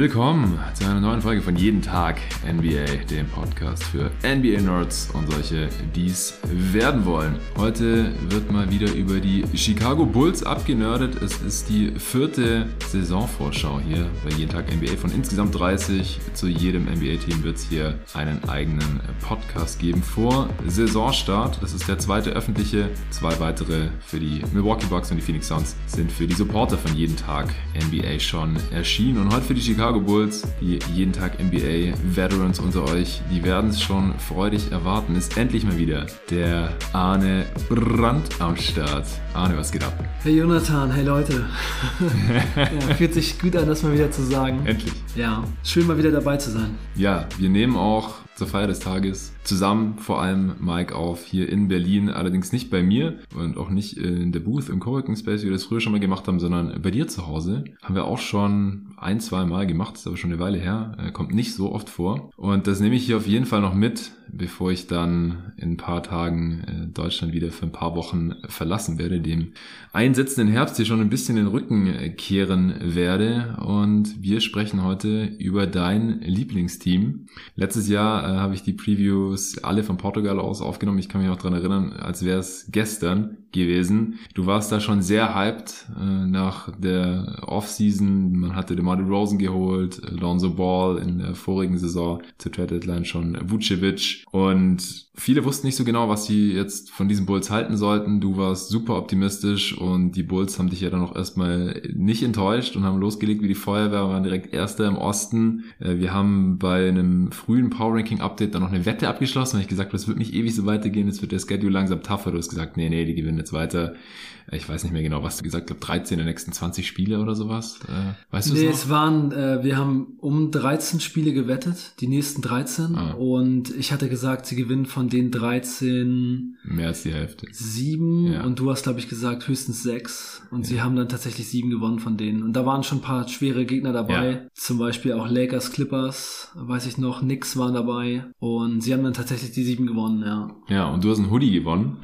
Willkommen zu einer neuen Folge von Jeden Tag NBA, dem Podcast für NBA-Nerds und solche, die es werden wollen. Heute wird mal wieder über die Chicago Bulls abgenördet. Es ist die vierte Saisonvorschau hier bei Jeden Tag NBA von insgesamt 30. Zu jedem NBA-Team wird es hier einen eigenen Podcast geben vor Saisonstart. Das ist der zweite öffentliche. Zwei weitere für die Milwaukee Bucks und die Phoenix Suns sind für die Supporter von Jeden Tag NBA schon erschienen. Und heute für die Chicago Chicago Bulls, die jeden Tag NBA Veterans unter euch, die werden es schon freudig erwarten. Ist endlich mal wieder der Arne Brandt am Start. Arne, was geht ab? Hey Jonathan, hey Leute. ja, fühlt sich gut an, das mal wieder zu sagen. Endlich. Ja, schön mal wieder dabei zu sein. Ja, wir nehmen auch zur Feier des Tages zusammen, vor allem Mike auf hier in Berlin, allerdings nicht bei mir und auch nicht in der Booth im Coworking Space, wie wir das früher schon mal gemacht haben, sondern bei dir zu Hause. Haben wir auch schon ein, zwei Mal gemacht, ist aber schon eine Weile her, äh, kommt nicht so oft vor. Und das nehme ich hier auf jeden Fall noch mit, bevor ich dann in ein paar Tagen äh, Deutschland wieder für ein paar Wochen verlassen werde, dem einsetzenden Herbst hier schon ein bisschen den Rücken äh, kehren werde. Und wir sprechen heute über dein Lieblingsteam. Letztes Jahr habe ich die Previews alle von Portugal aus aufgenommen. Ich kann mich auch dran erinnern, als wäre es gestern gewesen. Du warst da schon sehr hyped äh, nach der Offseason. Man hatte DeMar Rosen geholt, Lonzo Ball in der vorigen Saison zur Trade Deadline schon Vucevic und viele wussten nicht so genau, was sie jetzt von diesen Bulls halten sollten. Du warst super optimistisch und die Bulls haben dich ja dann auch erstmal nicht enttäuscht und haben losgelegt wie die Feuerwehr, waren direkt Erster im Osten. Äh, wir haben bei einem frühen Power Ranking Update dann noch eine Wette abgeschlossen, weil ich gesagt habe, das wird nicht ewig so weitergehen, jetzt wird der Schedule langsam tougher. Du hast gesagt, nee, nee, die gewinnen jetzt weiter. Ich weiß nicht mehr genau, was du gesagt hast, 13 der nächsten 20 Spiele oder sowas. Äh, weißt du nee, es waren, äh, wir haben um 13 Spiele gewettet, die nächsten 13. Ah. Und ich hatte gesagt, sie gewinnen von den 13 mehr als die Hälfte. Sieben. Ja. Und du hast, glaube ich, gesagt, höchstens sechs. Und ja. sie haben dann tatsächlich sieben gewonnen von denen. Und da waren schon ein paar schwere Gegner dabei. Ja. Zum Beispiel auch Lakers, Clippers, weiß ich noch, Knicks waren dabei. Und sie haben dann tatsächlich die sieben gewonnen, ja. Ja, und du hast einen Hoodie gewonnen.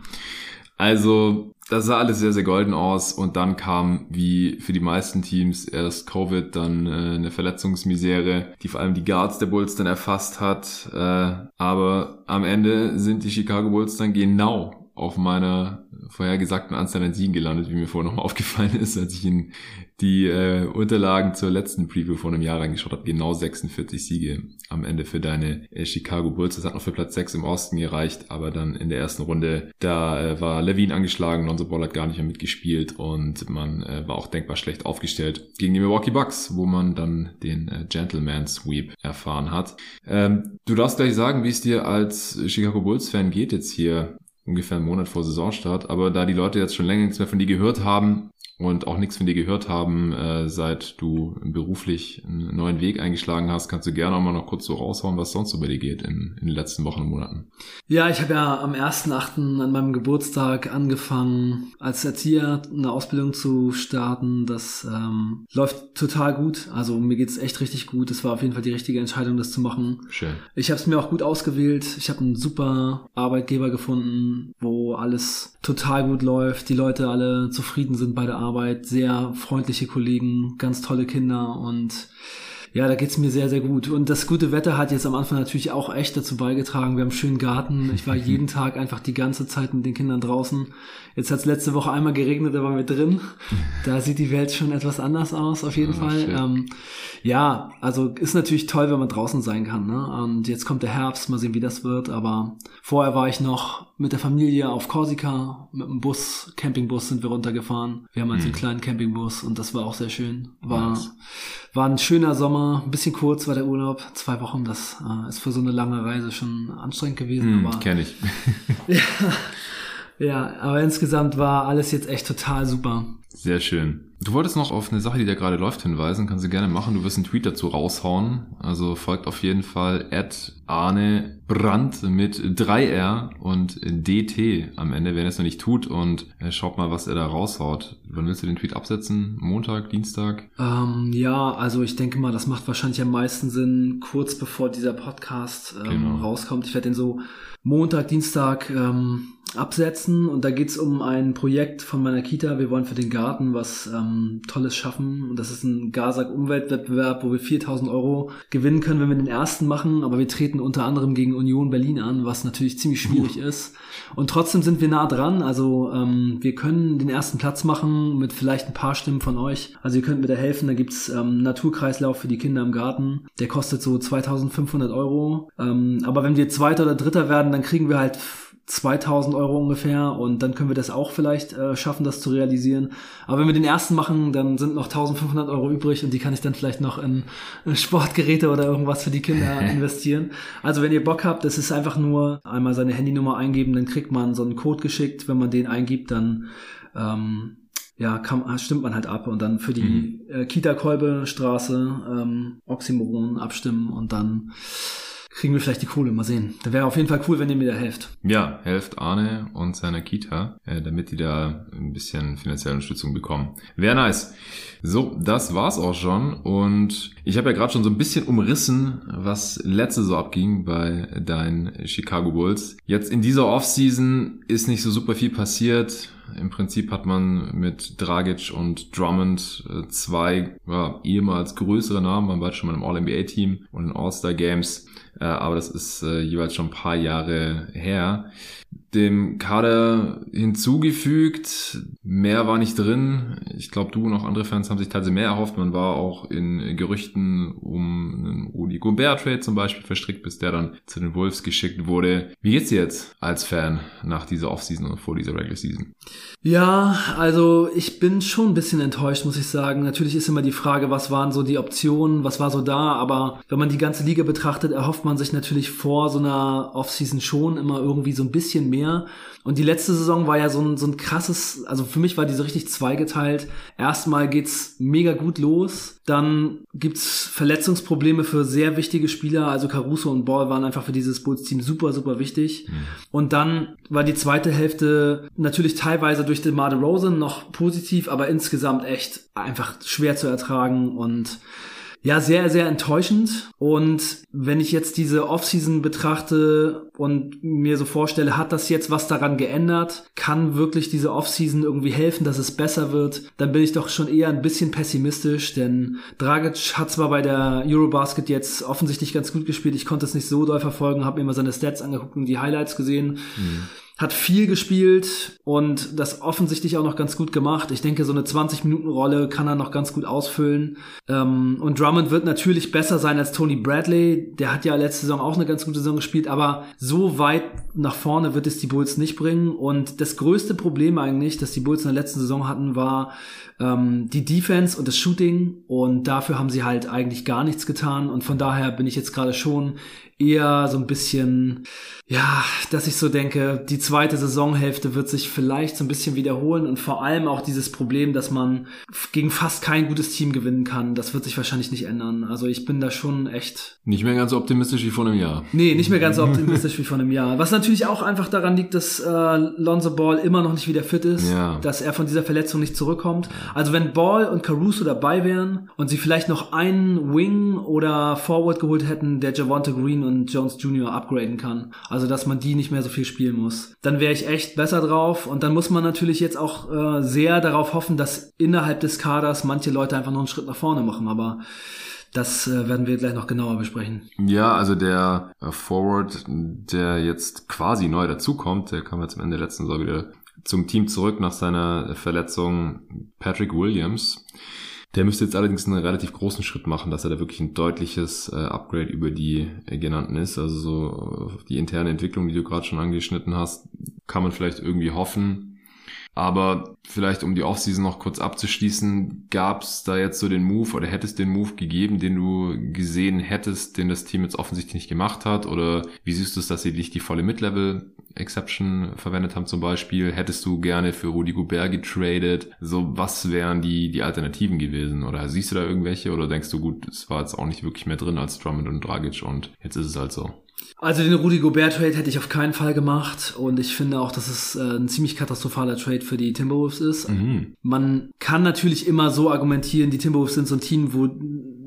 Also, das sah alles sehr, sehr golden aus und dann kam, wie für die meisten Teams, erst Covid, dann äh, eine Verletzungsmisere, die vor allem die Guards der Bulls dann erfasst hat. Äh, aber am Ende sind die Chicago Bulls dann genau auf meiner vorhergesagten Anzahl an Siegen gelandet, wie mir vorher nochmal aufgefallen ist, als ich in die äh, Unterlagen zur letzten Preview vor einem Jahr reingeschaut habe. Genau 46 Siege am Ende für deine äh, Chicago Bulls. Das hat noch für Platz 6 im Osten gereicht, aber dann in der ersten Runde, da äh, war Levine angeschlagen, Lonzo Ball hat gar nicht mehr mitgespielt und man äh, war auch denkbar schlecht aufgestellt gegen die Milwaukee Bucks, wo man dann den äh, Gentleman Sweep erfahren hat. Ähm, du darfst gleich sagen, wie es dir als Chicago Bulls Fan geht jetzt hier ungefähr einen Monat vor Saisonstart. Aber da die Leute jetzt schon länger nichts mehr von dir gehört haben, und auch nichts von dir gehört haben, äh, seit du beruflich einen neuen Weg eingeschlagen hast, kannst du gerne auch mal noch kurz so raushauen, was sonst so bei dir geht in, in den letzten Wochen und Monaten. Ja, ich habe ja am 1.8. an meinem Geburtstag angefangen, als Erzieher eine Ausbildung zu starten. Das ähm, läuft total gut. Also mir geht's echt richtig gut. Es war auf jeden Fall die richtige Entscheidung, das zu machen. Schön. Ich habe es mir auch gut ausgewählt. Ich habe einen super Arbeitgeber gefunden, wo alles total gut läuft, die Leute alle zufrieden sind bei der Arbeit Arbeit, sehr freundliche Kollegen, ganz tolle Kinder und ja, da geht's mir sehr, sehr gut. Und das gute Wetter hat jetzt am Anfang natürlich auch echt dazu beigetragen. Wir haben einen schönen Garten. Ich war jeden Tag einfach die ganze Zeit mit den Kindern draußen. Jetzt hat's letzte Woche einmal geregnet, da waren wir drin. Da sieht die Welt schon etwas anders aus, auf jeden oh, Fall. Ähm, ja, also ist natürlich toll, wenn man draußen sein kann. Ne? Und jetzt kommt der Herbst, mal sehen, wie das wird. Aber vorher war ich noch mit der Familie auf Korsika. Mit dem Bus, Campingbus sind wir runtergefahren. Wir haben also hm. einen kleinen Campingbus und das war auch sehr schön. War, nice. war ein schöner Sommer, ein bisschen kurz war der Urlaub, zwei Wochen. Das äh, ist für so eine lange Reise schon anstrengend gewesen. Hm, Kenne ich. ja. Ja, aber insgesamt war alles jetzt echt total super. Sehr schön. Du wolltest noch auf eine Sache, die da gerade läuft, hinweisen. Kannst du gerne machen. Du wirst einen Tweet dazu raushauen. Also folgt auf jeden Fall at Arne Brandt mit 3R und DT am Ende, wenn er es noch nicht tut. Und äh, schaut mal, was er da raushaut. Wann willst du den Tweet absetzen? Montag, Dienstag? Ähm, ja, also ich denke mal, das macht wahrscheinlich am meisten Sinn, kurz bevor dieser Podcast ähm, genau. rauskommt. Ich werde den so Montag, Dienstag ähm, absetzen und da geht's um ein Projekt von meiner Kita. Wir wollen für den Garten was ähm, Tolles schaffen. Und das ist ein Gasak-Umweltwettbewerb, wo wir 4000 Euro gewinnen können, wenn wir den ersten machen. Aber wir treten unter anderem gegen Union Berlin an, was natürlich ziemlich schwierig uh. ist. Und trotzdem sind wir nah dran. Also ähm, wir können den ersten Platz machen mit vielleicht ein paar Stimmen von euch. Also ihr könnt mir da helfen. Da gibt's ähm, Naturkreislauf für die Kinder im Garten. Der kostet so 2500 Euro. Ähm, aber wenn wir Zweiter oder Dritter werden, dann kriegen wir halt 2000 Euro ungefähr und dann können wir das auch vielleicht äh, schaffen, das zu realisieren. Aber wenn wir den ersten machen, dann sind noch 1500 Euro übrig und die kann ich dann vielleicht noch in, in Sportgeräte oder irgendwas für die Kinder investieren. Also wenn ihr Bock habt, das ist einfach nur einmal seine Handynummer eingeben, dann kriegt man so einen Code geschickt. Wenn man den eingibt, dann ähm, ja, kann, stimmt man halt ab und dann für die mhm. äh, Kita-Kolbe-Straße ähm, Oxymoron abstimmen und dann kriegen wir vielleicht die Kohle. Mal sehen. Da wäre auf jeden Fall cool, wenn ihr mir da helft. Ja, helft Arne und seiner Kita, äh, damit die da ein bisschen finanzielle Unterstützung bekommen. Wäre nice. So, das war's auch schon. Und ich habe ja gerade schon so ein bisschen umrissen, was letzte so abging bei deinen Chicago Bulls. Jetzt in dieser Offseason ist nicht so super viel passiert. Im Prinzip hat man mit Dragic und Drummond äh, zwei ja, ehemals größere Namen, man war schon mal im All-NBA-Team und in All-Star Games äh, aber das ist äh, jeweils schon ein paar Jahre her dem Kader hinzugefügt. Mehr war nicht drin. Ich glaube, du und auch andere Fans haben sich tatsächlich mehr erhofft. Man war auch in Gerüchten um einen Rudi Gobert-Trade zum Beispiel verstrickt, bis der dann zu den Wolves geschickt wurde. Wie geht's dir jetzt als Fan nach dieser Offseason und vor dieser Regular Season? Ja, also ich bin schon ein bisschen enttäuscht, muss ich sagen. Natürlich ist immer die Frage, was waren so die Optionen, was war so da, aber wenn man die ganze Liga betrachtet, erhofft man sich natürlich vor so einer Offseason schon immer irgendwie so ein bisschen mehr mehr. Und die letzte Saison war ja so ein, so ein krasses, also für mich war die so richtig zweigeteilt. Erstmal geht's mega gut los, dann gibt's Verletzungsprobleme für sehr wichtige Spieler, also Caruso und Ball waren einfach für dieses Bulls-Team super, super wichtig. Mhm. Und dann war die zweite Hälfte natürlich teilweise durch den Marde Rosen noch positiv, aber insgesamt echt einfach schwer zu ertragen und ja, sehr, sehr enttäuschend. Und wenn ich jetzt diese Offseason betrachte und mir so vorstelle, hat das jetzt was daran geändert? Kann wirklich diese Offseason irgendwie helfen, dass es besser wird? Dann bin ich doch schon eher ein bisschen pessimistisch, denn Dragic hat zwar bei der Eurobasket jetzt offensichtlich ganz gut gespielt. Ich konnte es nicht so doll verfolgen, habe mir mal seine Stats angeguckt und die Highlights gesehen. Mhm hat viel gespielt und das offensichtlich auch noch ganz gut gemacht. Ich denke, so eine 20-Minuten-Rolle kann er noch ganz gut ausfüllen. Ähm, und Drummond wird natürlich besser sein als Tony Bradley. Der hat ja letzte Saison auch eine ganz gute Saison gespielt, aber so weit nach vorne wird es die Bulls nicht bringen. Und das größte Problem eigentlich, das die Bulls in der letzten Saison hatten, war ähm, die Defense und das Shooting. Und dafür haben sie halt eigentlich gar nichts getan. Und von daher bin ich jetzt gerade schon eher so ein bisschen, ja, dass ich so denke, die zweite Saisonhälfte wird sich vielleicht so ein bisschen wiederholen und vor allem auch dieses Problem, dass man gegen fast kein gutes Team gewinnen kann, das wird sich wahrscheinlich nicht ändern. Also ich bin da schon echt. Nicht mehr ganz so optimistisch wie vor einem Jahr. Nee, nicht mehr ganz so optimistisch wie vor einem Jahr. Was natürlich auch einfach daran liegt, dass äh, Lonzo Ball immer noch nicht wieder fit ist, ja. dass er von dieser Verletzung nicht zurückkommt. Also wenn Ball und Caruso dabei wären und sie vielleicht noch einen Wing oder Forward geholt hätten, der Javante Green und Jones Jr. upgraden kann. Also, dass man die nicht mehr so viel spielen muss. Dann wäre ich echt besser drauf. Und dann muss man natürlich jetzt auch äh, sehr darauf hoffen, dass innerhalb des Kaders manche Leute einfach noch einen Schritt nach vorne machen. Aber das äh, werden wir gleich noch genauer besprechen. Ja, also der äh, Forward, der jetzt quasi neu dazukommt, der kam jetzt am Ende der letzten Saison wieder zum Team zurück nach seiner Verletzung, Patrick Williams. Der müsste jetzt allerdings einen relativ großen Schritt machen, dass er da wirklich ein deutliches äh, Upgrade über die äh, genannten ist. Also so äh, die interne Entwicklung, die du gerade schon angeschnitten hast, kann man vielleicht irgendwie hoffen. Aber vielleicht um die Offseason noch kurz abzuschließen, gab es da jetzt so den Move oder hättest den Move gegeben, den du gesehen hättest, den das Team jetzt offensichtlich nicht gemacht hat? Oder wie siehst du es, dass sie nicht die volle Mid-Level Exception verwendet haben zum Beispiel? Hättest du gerne für Rudy Gobert getradet? So, was wären die, die Alternativen gewesen? Oder siehst du da irgendwelche? Oder denkst du, gut, es war jetzt auch nicht wirklich mehr drin als Drummond und Dragic und jetzt ist es halt so? Also den Rudy Gobert Trade hätte ich auf keinen Fall gemacht und ich finde auch, dass es äh, ein ziemlich katastrophaler Trade für die Timberwolves ist. Mhm. Man kann natürlich immer so argumentieren, die Timberwolves sind so ein Team, wo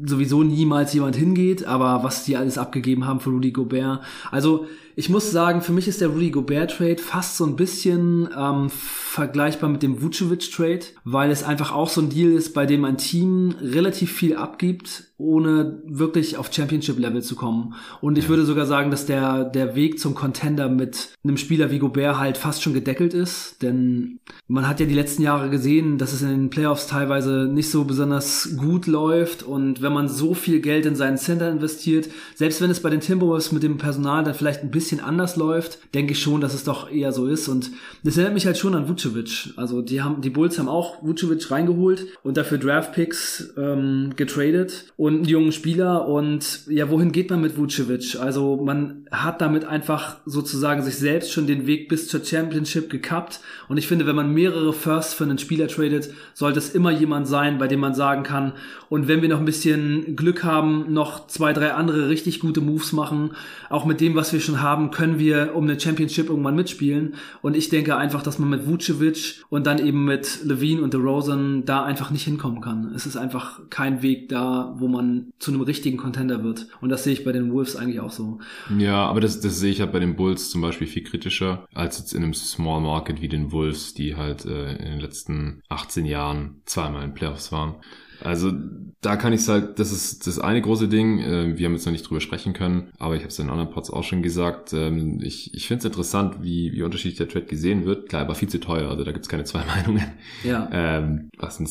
sowieso niemals jemand hingeht, aber was die alles abgegeben haben für Rudy Gobert. Also Ich muss sagen, für mich ist der Rudy Gobert Trade fast so ein bisschen ähm, vergleichbar mit dem Vucevic Trade, weil es einfach auch so ein Deal ist, bei dem ein Team relativ viel abgibt, ohne wirklich auf Championship Level zu kommen. Und ich würde sogar sagen, dass der, der Weg zum Contender mit einem Spieler wie Gobert halt fast schon gedeckelt ist, denn man hat ja die letzten Jahre gesehen, dass es in den Playoffs teilweise nicht so besonders gut läuft und wenn man so viel Geld in seinen Center investiert, selbst wenn es bei den Timberwolves mit dem Personal dann vielleicht ein bisschen anders läuft, denke ich schon, dass es doch eher so ist und das erinnert mich halt schon an Vucevic. Also die haben, die Bulls haben auch Vucevic reingeholt und dafür Draftpicks ähm, getradet und einen jungen Spieler und ja, wohin geht man mit Vucevic? Also man hat damit einfach sozusagen sich selbst schon den Weg bis zur Championship gekappt und ich finde, wenn man mehrere Firsts für einen Spieler tradet, sollte es immer jemand sein, bei dem man sagen kann, und wenn wir noch ein bisschen Glück haben, noch zwei, drei andere richtig gute Moves machen, auch mit dem, was wir schon haben, können wir um eine Championship irgendwann mitspielen. Und ich denke einfach, dass man mit Vucevic und dann eben mit Levine und DeRozan da einfach nicht hinkommen kann. Es ist einfach kein Weg da, wo man zu einem richtigen Contender wird. Und das sehe ich bei den Wolves eigentlich auch so. Ja, aber das, das sehe ich halt bei den Bulls zum Beispiel viel kritischer als jetzt in einem Small Market wie den Wolves, die halt äh, in den letzten 18 Jahren zweimal in Playoffs waren. Also da kann ich sagen, das ist das eine große Ding. Äh, wir haben jetzt noch nicht drüber sprechen können, aber ich habe es in anderen Pods auch schon gesagt. Ähm, ich, ich finde es interessant, wie, wie unterschiedlich der Trade gesehen wird. Klar, aber viel zu teuer, also da gibt es keine zwei Meinungen. Ja. Ähm, was sind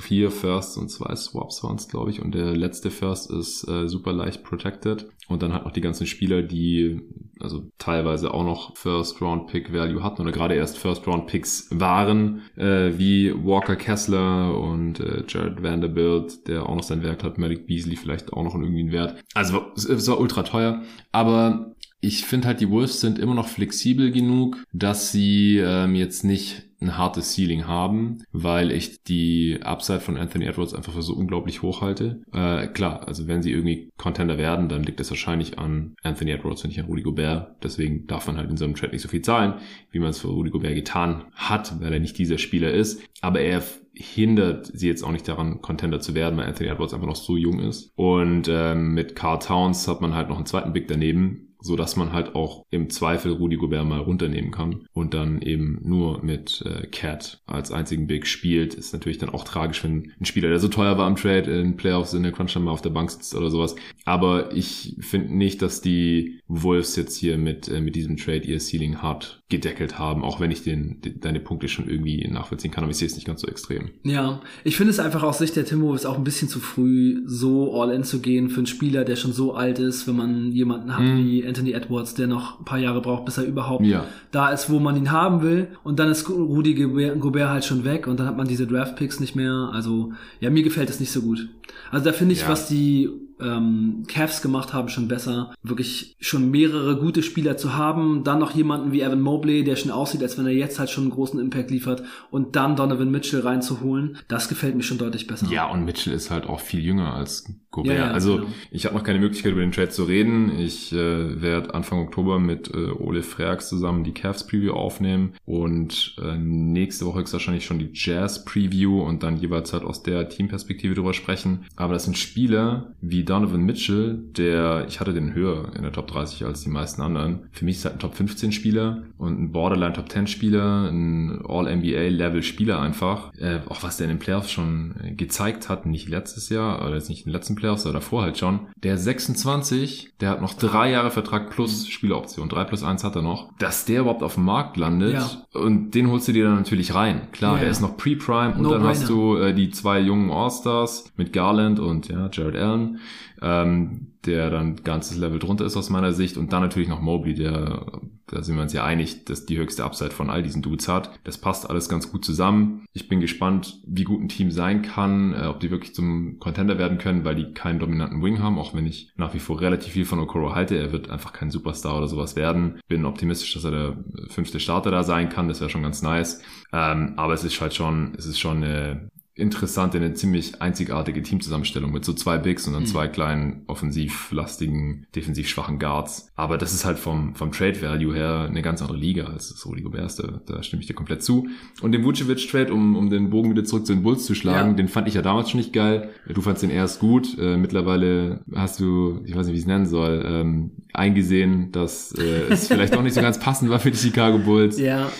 Vier Firsts und zwei Swaps waren es, glaube ich. Und der letzte First ist äh, super leicht protected. Und dann hat noch die ganzen Spieler, die also teilweise auch noch First-Round-Pick-Value hatten oder gerade erst First-Round-Picks waren, äh, wie Walker Kessler und äh, Jared Vanderbilt, der auch noch sein Wert hat, Malik Beasley vielleicht auch noch irgendwie einen Wert. Also es war ultra teuer, aber ich finde halt, die Wolves sind immer noch flexibel genug, dass sie ähm, jetzt nicht ein hartes Ceiling haben, weil ich die Upside von Anthony Edwards einfach für so unglaublich hoch halte. Äh, klar, also wenn sie irgendwie Contender werden, dann liegt das wahrscheinlich an Anthony Edwards und nicht an Rudy Gobert. Deswegen darf man halt in so einem Trade nicht so viel zahlen, wie man es für Rudy Gobert getan hat, weil er nicht dieser Spieler ist. Aber er hindert sie jetzt auch nicht daran, Contender zu werden, weil Anthony Edwards einfach noch so jung ist. Und ähm, mit Carl Towns hat man halt noch einen zweiten Big daneben, so dass man halt auch im Zweifel Rudi Gobert mal runternehmen kann und dann eben nur mit äh, Cat als einzigen Big spielt. Ist natürlich dann auch tragisch, wenn ein Spieler, der so teuer war im Trade, in Playoffs in der Crunch mal auf der Bank sitzt oder sowas. Aber ich finde nicht, dass die Wolves jetzt hier mit, äh, mit diesem Trade ihr Ceiling hart gedeckelt haben, auch wenn ich den, den, deine Punkte schon irgendwie nachvollziehen kann, aber ich sehe es nicht ganz so extrem. Ja, ich finde es einfach aus Sicht der Timberwolves auch ein bisschen zu früh, so all in zu gehen für einen Spieler, der schon so alt ist, wenn man jemanden hat mm. wie Anthony Edwards, der noch ein paar Jahre braucht, bis er überhaupt ja. da ist, wo man ihn haben will. Und dann ist Rudy Gobert halt schon weg und dann hat man diese Draft-Picks nicht mehr. Also, ja, mir gefällt es nicht so gut. Also da finde ich, ja. was die ähm, Cavs gemacht haben, schon besser. Wirklich schon mehrere gute Spieler zu haben, dann noch jemanden wie Evan Mobley, der schon aussieht, als wenn er jetzt halt schon einen großen Impact liefert und dann Donovan Mitchell reinzuholen, das gefällt mir schon deutlich besser. Ja, und Mitchell ist halt auch viel jünger als Gobert. Ja, ja, also genau. ich habe noch keine Möglichkeit, über den Trade zu reden. Ich äh, werde Anfang Oktober mit äh, Ole Freaks zusammen die Cavs Preview aufnehmen und äh, nächste Woche ist wahrscheinlich schon die Jazz Preview und dann jeweils halt aus der Teamperspektive drüber sprechen. Aber das sind Spieler wie Donovan Mitchell, der, ich hatte den höher in der Top 30 als die meisten anderen. Für mich ist halt ein Top 15 Spieler und ein Borderline Top 10 Spieler, ein All-NBA Level Spieler einfach. Äh, auch was der in den Playoffs schon gezeigt hat, nicht letztes Jahr, oder jetzt nicht in den letzten Playoffs, oder davor halt schon. Der 26, der hat noch drei Jahre Vertrag plus Spieleroption. Drei plus eins hat er noch. Dass der überhaupt auf dem Markt landet ja. und den holst du dir dann natürlich rein. Klar, ja, der ja. ist noch Pre-Prime und no dann hast du äh, die zwei jungen All-Stars mit Garland und ja, Jared Allen ähm, der dann ganzes Level drunter ist aus meiner Sicht. Und dann natürlich noch Mobley, der, da sind wir uns ja einig, dass die höchste Upside von all diesen Dudes hat. Das passt alles ganz gut zusammen. Ich bin gespannt, wie gut ein Team sein kann, äh, ob die wirklich zum Contender werden können, weil die keinen dominanten Wing haben, auch wenn ich nach wie vor relativ viel von Okoro halte. Er wird einfach kein Superstar oder sowas werden. Bin optimistisch, dass er der fünfte Starter da sein kann. Das wäre schon ganz nice. Ähm, aber es ist halt schon, es ist schon eine interessante, eine ziemlich einzigartige Teamzusammenstellung mit so zwei Bigs und dann mhm. zwei kleinen offensivlastigen, defensiv schwachen Guards. Aber das ist halt vom, vom Trade Value her eine ganz andere Liga als das Rudy Gobert. Da, da stimme ich dir komplett zu. Und den Vucevic Trade, um, um den Bogen wieder zurück zu den Bulls zu schlagen, ja. den fand ich ja damals schon nicht geil. Du fandst den erst gut. Äh, mittlerweile hast du, ich weiß nicht, wie ich es nennen soll, ähm, eingesehen, dass äh, es vielleicht auch nicht so ganz passend war für die Chicago Bulls. Ja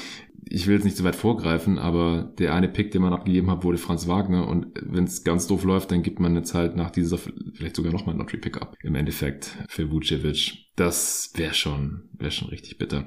ich will jetzt nicht zu weit vorgreifen, aber der eine Pick, den man abgegeben hat, wurde Franz Wagner und wenn es ganz doof läuft, dann gibt man jetzt halt nach dieser vielleicht sogar nochmal ein Lottery Pickup im Endeffekt für Vucevic. Das wäre schon, wäre schon richtig bitter.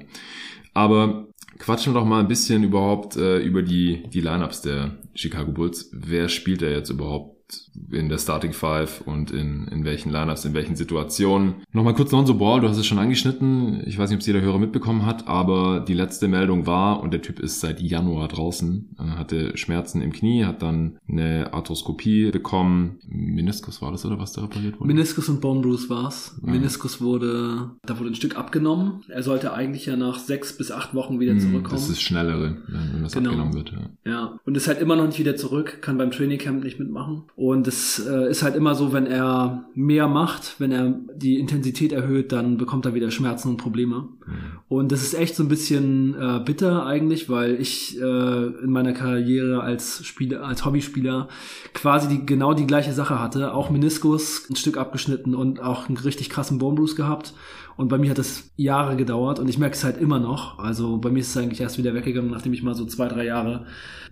Aber quatschen wir doch mal ein bisschen überhaupt äh, über die, die Lineups der Chicago Bulls. Wer spielt da jetzt überhaupt in der Starting Five und in, in welchen Lineups, in welchen Situationen. Nochmal kurz Lonzo Ball, du hast es schon angeschnitten. Ich weiß nicht, ob es jeder Hörer mitbekommen hat, aber die letzte Meldung war, und der Typ ist seit Januar draußen, hatte Schmerzen im Knie, hat dann eine Arthroskopie bekommen. Meniskus war das, oder was da repariert wurde? Meniskus und Bone Bruce war's. Ja. Meniskus wurde, da wurde ein Stück abgenommen. Er sollte eigentlich ja nach sechs bis acht Wochen wieder hm, zurückkommen. Das ist schnellere, wenn das genau. abgenommen wird. Ja. ja, und ist halt immer noch nicht wieder zurück, kann beim Training Camp nicht mitmachen. Und es äh, ist halt immer so, wenn er mehr macht, wenn er die Intensität erhöht, dann bekommt er wieder Schmerzen und Probleme. Mhm. Und das ist echt so ein bisschen äh, bitter eigentlich, weil ich äh, in meiner Karriere als Spieler, als Hobbyspieler quasi die, genau die gleiche Sache hatte. Auch Meniskus ein Stück abgeschnitten und auch einen richtig krassen Bone Bruce gehabt. Und bei mir hat das Jahre gedauert und ich merke es halt immer noch. Also bei mir ist es eigentlich erst wieder weggegangen, nachdem ich mal so zwei, drei Jahre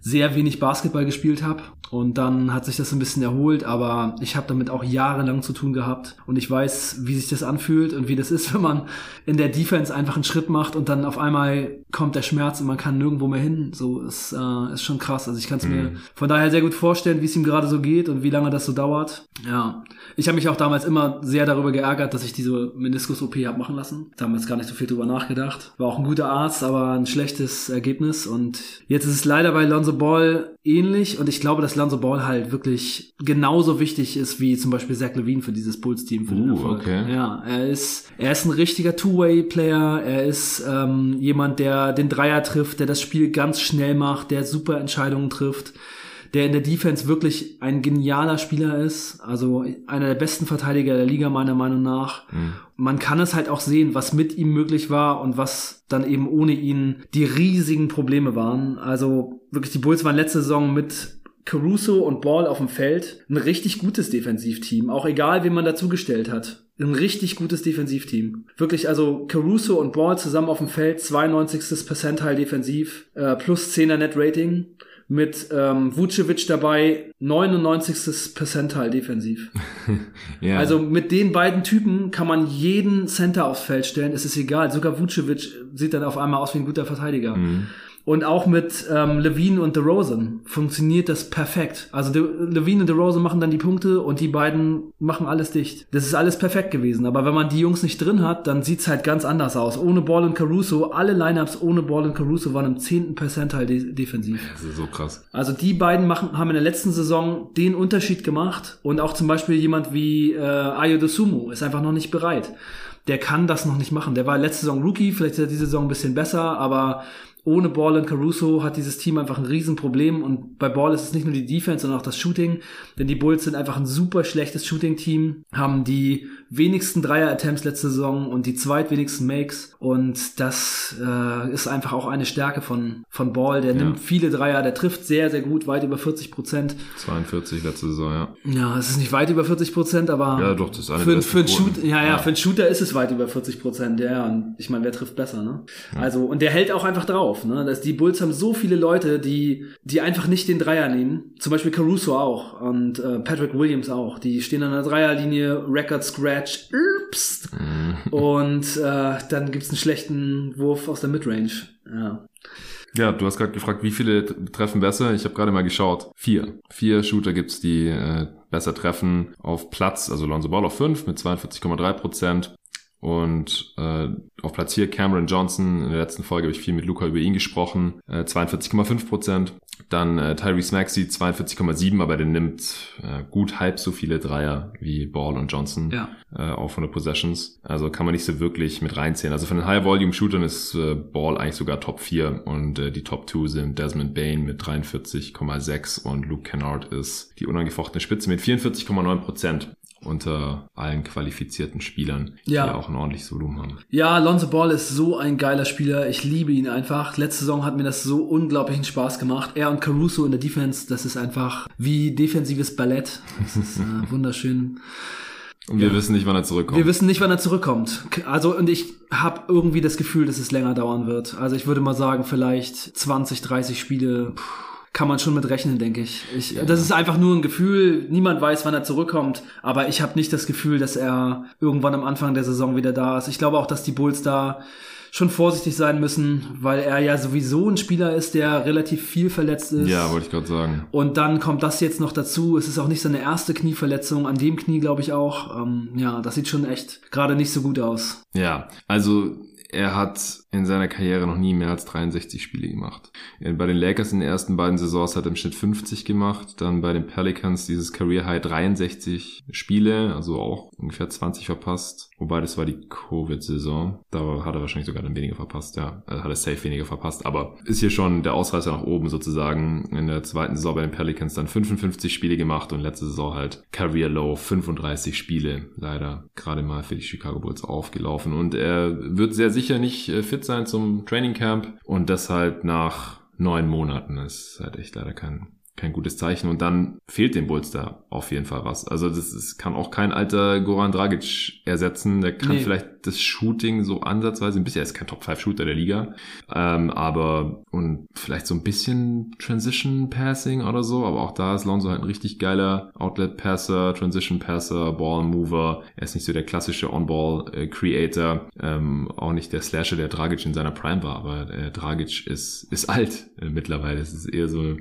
sehr wenig Basketball gespielt habe. Und dann hat sich das ein bisschen erholt, aber ich habe damit auch jahrelang zu tun gehabt. Und ich weiß, wie sich das anfühlt und wie das ist, wenn man in der Defense einfach einen Schritt macht und dann auf einmal kommt der Schmerz und man kann nirgendwo mehr hin. So ist, äh, ist schon krass. Also ich kann es mhm. mir von daher sehr gut vorstellen, wie es ihm gerade so geht und wie lange das so dauert. Ja. Ich habe mich auch damals immer sehr darüber geärgert, dass ich diese Meniskus-OP habe machen lassen. Damals gar nicht so viel drüber nachgedacht. War auch ein guter Arzt, aber ein schlechtes Ergebnis. Und jetzt ist es leider bei Lonzo Ball ähnlich und ich glaube, dass Lonzo Ball halt wirklich genauso wichtig ist wie zum Beispiel Zach Levine für dieses Bulls-Team. uh, okay. Ja, er ist, er ist ein richtiger Two-Way-Player. Er ist ähm, jemand, der den Dreier trifft, der das Spiel ganz schnell macht, der super Entscheidungen trifft der in der Defense wirklich ein genialer Spieler ist, also einer der besten Verteidiger der Liga meiner Meinung nach. Mhm. Man kann es halt auch sehen, was mit ihm möglich war und was dann eben ohne ihn die riesigen Probleme waren. Also wirklich, die Bulls waren letzte Saison mit Caruso und Ball auf dem Feld ein richtig gutes Defensivteam, auch egal, wen man dazugestellt hat. Ein richtig gutes Defensivteam. Wirklich, also Caruso und Ball zusammen auf dem Feld, 92. Percentile defensiv, äh, plus 10er Net Rating mit ähm, Vucevic dabei 99. Percentile defensiv. ja. Also mit den beiden Typen kann man jeden Center aufs Feld stellen, es ist egal. Sogar Vucevic sieht dann auf einmal aus wie ein guter Verteidiger. Mhm. Und auch mit ähm, Levine und DeRozan funktioniert das perfekt. Also De Levine und DeRozan machen dann die Punkte und die beiden machen alles dicht. Das ist alles perfekt gewesen. Aber wenn man die Jungs nicht drin hat, dann sieht's halt ganz anders aus. Ohne Ball und Caruso, alle Lineups ohne Ball und Caruso waren im zehnten Percentile de defensiv. Das ist so krass. Also die beiden machen, haben in der letzten Saison den Unterschied gemacht. Und auch zum Beispiel jemand wie äh, Ayo Dosumu ist einfach noch nicht bereit der kann das noch nicht machen. Der war letzte Saison Rookie, vielleicht ist er diese Saison ein bisschen besser, aber ohne Ball und Caruso hat dieses Team einfach ein Riesenproblem und bei Ball ist es nicht nur die Defense, sondern auch das Shooting, denn die Bulls sind einfach ein super schlechtes Shooting-Team, haben die wenigsten Dreier-Attempts letzte Saison und die zweitwenigsten Makes und das äh, ist einfach auch eine Stärke von, von Ball, der ja. nimmt viele Dreier, der trifft sehr, sehr gut, weit über 40 Prozent. 42 letzte Saison, ja. Ja, es ist nicht weit über 40 Prozent, aber ja, doch, das ist eine für, für, einen Shoot, ja, ja, ja, für einen Shooter ist es weit über 40 Prozent, ja, und ich meine, wer trifft besser, ne? Ja. Also, und der hält auch einfach drauf auf. Ne? Dass die Bulls haben so viele Leute, die, die einfach nicht den Dreier nehmen. Zum Beispiel Caruso auch und äh, Patrick Williams auch. Die stehen an der Dreierlinie, Record Scratch, ups, mhm. und äh, dann gibt's einen schlechten Wurf aus der Midrange. Ja. Ja, du hast gerade gefragt, wie viele treffen besser. Ich habe gerade mal geschaut. Vier. Vier Shooter gibt's, die äh, besser treffen auf Platz. Also Lonzo Ball auf fünf mit 42,3 Prozent. Und äh, auf Platz 4 Cameron Johnson. In der letzten Folge habe ich viel mit Luca über ihn gesprochen. Äh, 42,5 Prozent. Dann äh, Tyrese Maxey 42,7, aber der nimmt äh, gut halb so viele Dreier wie Ball und Johnson Ja. äh, auf 100 Possessions. Also kann man nicht so wirklich mit reinzählen. Also von den High-Volume-Shootern ist äh, Ball eigentlich sogar Top 4 und äh, die Top 2 sind Desmond Bain mit 43,6 und Luke Kennard ist die unangefochtene Spitze mit 44,9 Prozent unter allen qualifizierten Spielern, Ja. die auch ein ordentliches Volumen haben. Ja, Lonzo Ball ist so ein geiler Spieler. Ich liebe ihn einfach. Letzte Saison hat mir das so unglaublichen Spaß gemacht. Er und Caruso in der Defense, das ist einfach wie defensives Ballett. Das ist äh, wunderschön. Und wir wissen nicht, wann er zurückkommt. Wir wissen nicht, wann er zurückkommt. Also und ich habe irgendwie das Gefühl, dass es länger dauern wird. Also ich würde mal sagen, vielleicht 20, 30 Spiele puh, kann man schon mit rechnen, denke ich. ich Das ist einfach nur ein Gefühl. Niemand weiß, wann er zurückkommt. Aber ich habe nicht das Gefühl, dass er irgendwann am Anfang der Saison wieder da ist. Ich glaube auch, dass die Bulls da schon vorsichtig sein müssen, weil er ja sowieso ein Spieler ist, der relativ viel verletzt ist. ja, wollte ich gerade sagen. Und dann kommt das jetzt noch dazu. Es ist auch nicht seine erste Knieverletzung, an dem Knie glaube ich auch. Ähm, ja, das sieht schon echt gerade nicht so gut aus. Ja, also er hat in seiner Karriere noch nie mehr als 63 Spiele gemacht. Bei den Lakers in den ersten beiden Saisons hat er im Schnitt 50 gemacht, dann bei den Pelicans dieses Career High 63 Spiele, also auch ungefähr 20 verpasst. Wobei das war die Covid-Saison. Da hat er wahrscheinlich sogar dann weniger verpasst, ja. Also hat er safe weniger verpasst, aber ist hier schon der Ausreißer nach oben sozusagen. In der zweiten Saison bei den Pelicans dann 55 Spiele gemacht und letzte Saison halt Career Low 35 Spiele. Leider gerade mal für die Chicago Bulls aufgelaufen und er wird sehr sicher nicht äh, sein zum Training Camp und deshalb nach neun Monaten ist halt echt leider kein kein gutes Zeichen und dann fehlt dem Bulls da auf jeden Fall was. Also das ist, kann auch kein alter Goran Dragic ersetzen. Der kann Nee. vielleicht das Shooting so ansatzweise ein bisschen, er ist kein Top 5 Shooter der Liga, ähm, aber und vielleicht so ein bisschen Transition Passing oder so, aber auch da ist Lonzo halt ein richtig geiler Outlet Passer, Transition Passer, Ball Mover. Er ist nicht so der klassische On-Ball äh, Creator, ähm, auch nicht der Slasher, der Dragic in seiner Prime war, aber äh, Dragic ist ist alt äh, mittlerweile. Es ist eher so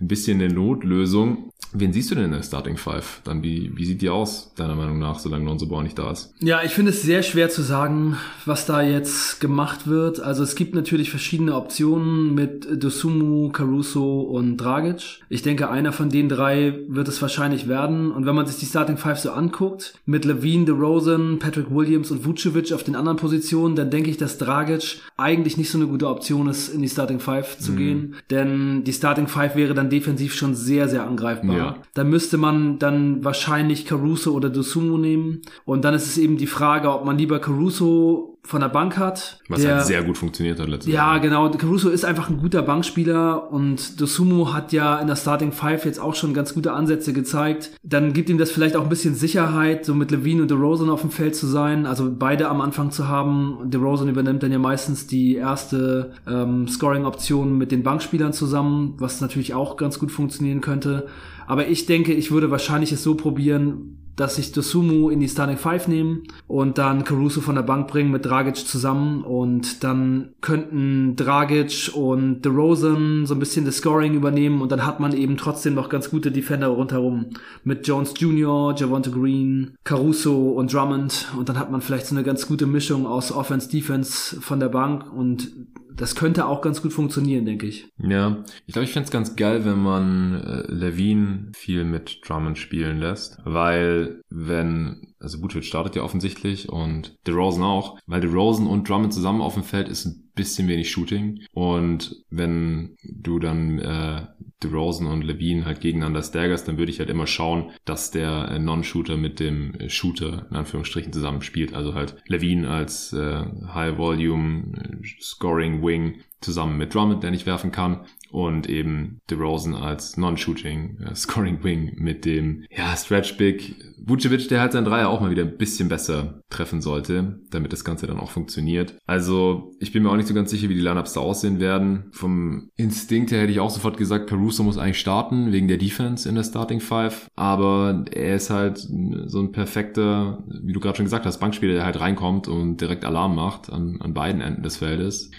ein bisschen eine Notlösung. Wen siehst du denn in der Starting Five? Dann wie, wie sieht die aus, deiner Meinung nach, solange Lonzo Ball nicht da ist? Ja, ich finde es sehr schwer zu sagen, was da jetzt gemacht wird. Also es gibt natürlich verschiedene Optionen mit Dosumu, Caruso und Dragic. Ich denke, einer von den drei wird es wahrscheinlich werden. Und wenn man sich die Starting Five so anguckt, mit Levine, DeRozan, Patrick Williams und Vucevic auf den anderen Positionen, dann denke ich, dass Dragic eigentlich nicht so eine gute Option ist, in die Starting Five zu gehen. Denn die Starting Five wäre dann defensiv schon sehr, sehr angreifbar. Ja. Da müsste man dann wahrscheinlich Caruso oder Dosumu nehmen. Und dann ist es eben die Frage, ob man lieber Caruso von der Bank hat. Was der, halt sehr gut funktioniert hat letztes ja, Jahr. genau. Caruso ist einfach ein guter Bankspieler und Dosumu hat ja in der Starting Five jetzt auch schon ganz gute Ansätze gezeigt. Dann gibt ihm das vielleicht auch ein bisschen Sicherheit, so mit Levine und DeRozan auf dem Feld zu sein, also beide am Anfang zu haben. DeRozan übernimmt dann ja meistens die erste ähm, Scoring-Option mit den Bankspielern zusammen, was natürlich auch ganz gut funktionieren könnte. Aber ich denke, ich würde wahrscheinlich es so probieren, dass ich Dosumu in die Starting Five nehme und dann Caruso von der Bank bringen mit Dragic zusammen. Und dann könnten Dragic und DeRozan so ein bisschen das Scoring übernehmen. Und dann hat man eben trotzdem noch ganz gute Defender rundherum mit Jones Jr., Javonte Green, Caruso und Drummond. Und dann hat man vielleicht so eine ganz gute Mischung aus Offense, Defense von der Bank. Und das könnte auch ganz gut funktionieren, denke ich. Ja, ich glaube, ich fänd's ganz geil, wenn man äh, Levine viel mit Drummond spielen lässt, weil wenn, also Vucevic startet ja offensichtlich und DeRozan auch, weil DeRozan und Drummond zusammen auf dem Feld ist ein bisschen wenig Shooting und wenn du dann äh, DeRozan und Levine halt gegeneinander staggerst, dann würde ich halt immer schauen, dass der äh, Non-Shooter mit dem äh, Shooter in Anführungsstrichen zusammen spielt, also halt Levine als äh, High-Volume äh, Scoring Wing zusammen mit Drummond, der nicht werfen kann und eben DeRozan als Non-Shooting äh, Scoring Wing mit dem ja Stretch Big Vucevic, der halt sein Dreier auch mal wieder ein bisschen besser treffen sollte, damit das Ganze dann auch funktioniert. Also ich bin mir auch nicht so ganz sicher, wie die Lineups da aussehen werden. Vom Instinkt her hätte ich auch sofort gesagt, Caruso muss eigentlich starten wegen der Defense in der Starting Five, aber er ist halt so ein perfekter, wie du gerade schon gesagt hast, Bankspieler, der halt reinkommt und direkt Alarm macht an, an beiden Enden des Feldes.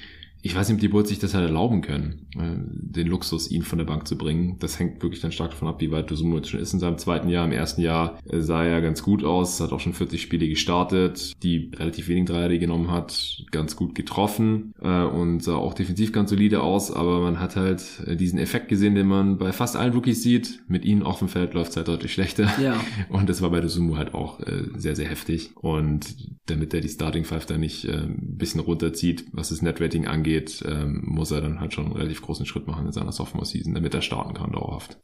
Ich weiß nicht, ob die Bulls sich das halt erlauben können, äh, den Luxus, ihn von der Bank zu bringen. Das hängt wirklich dann stark davon ab, wie weit Dosumo jetzt schon ist in seinem zweiten Jahr. Im ersten Jahr äh, sah er ganz gut aus, hat auch schon 40 Spiele gestartet, die relativ wenig Dreier die genommen hat, ganz gut getroffen äh, und sah auch defensiv ganz solide aus, aber man hat halt diesen Effekt gesehen, den man bei fast allen Rookies sieht. Mit ihnen auf dem Feld läuft es halt deutlich schlechter. Ja. Und das war bei Dosumo halt auch sehr, sehr heftig. Und damit er die Starting Five da nicht ein bisschen runterzieht, was das Net-Rating angeht, ähm, muss er dann halt schon einen relativ großen Schritt machen in seiner Sophomore-Season, damit er starten kann dauerhaft.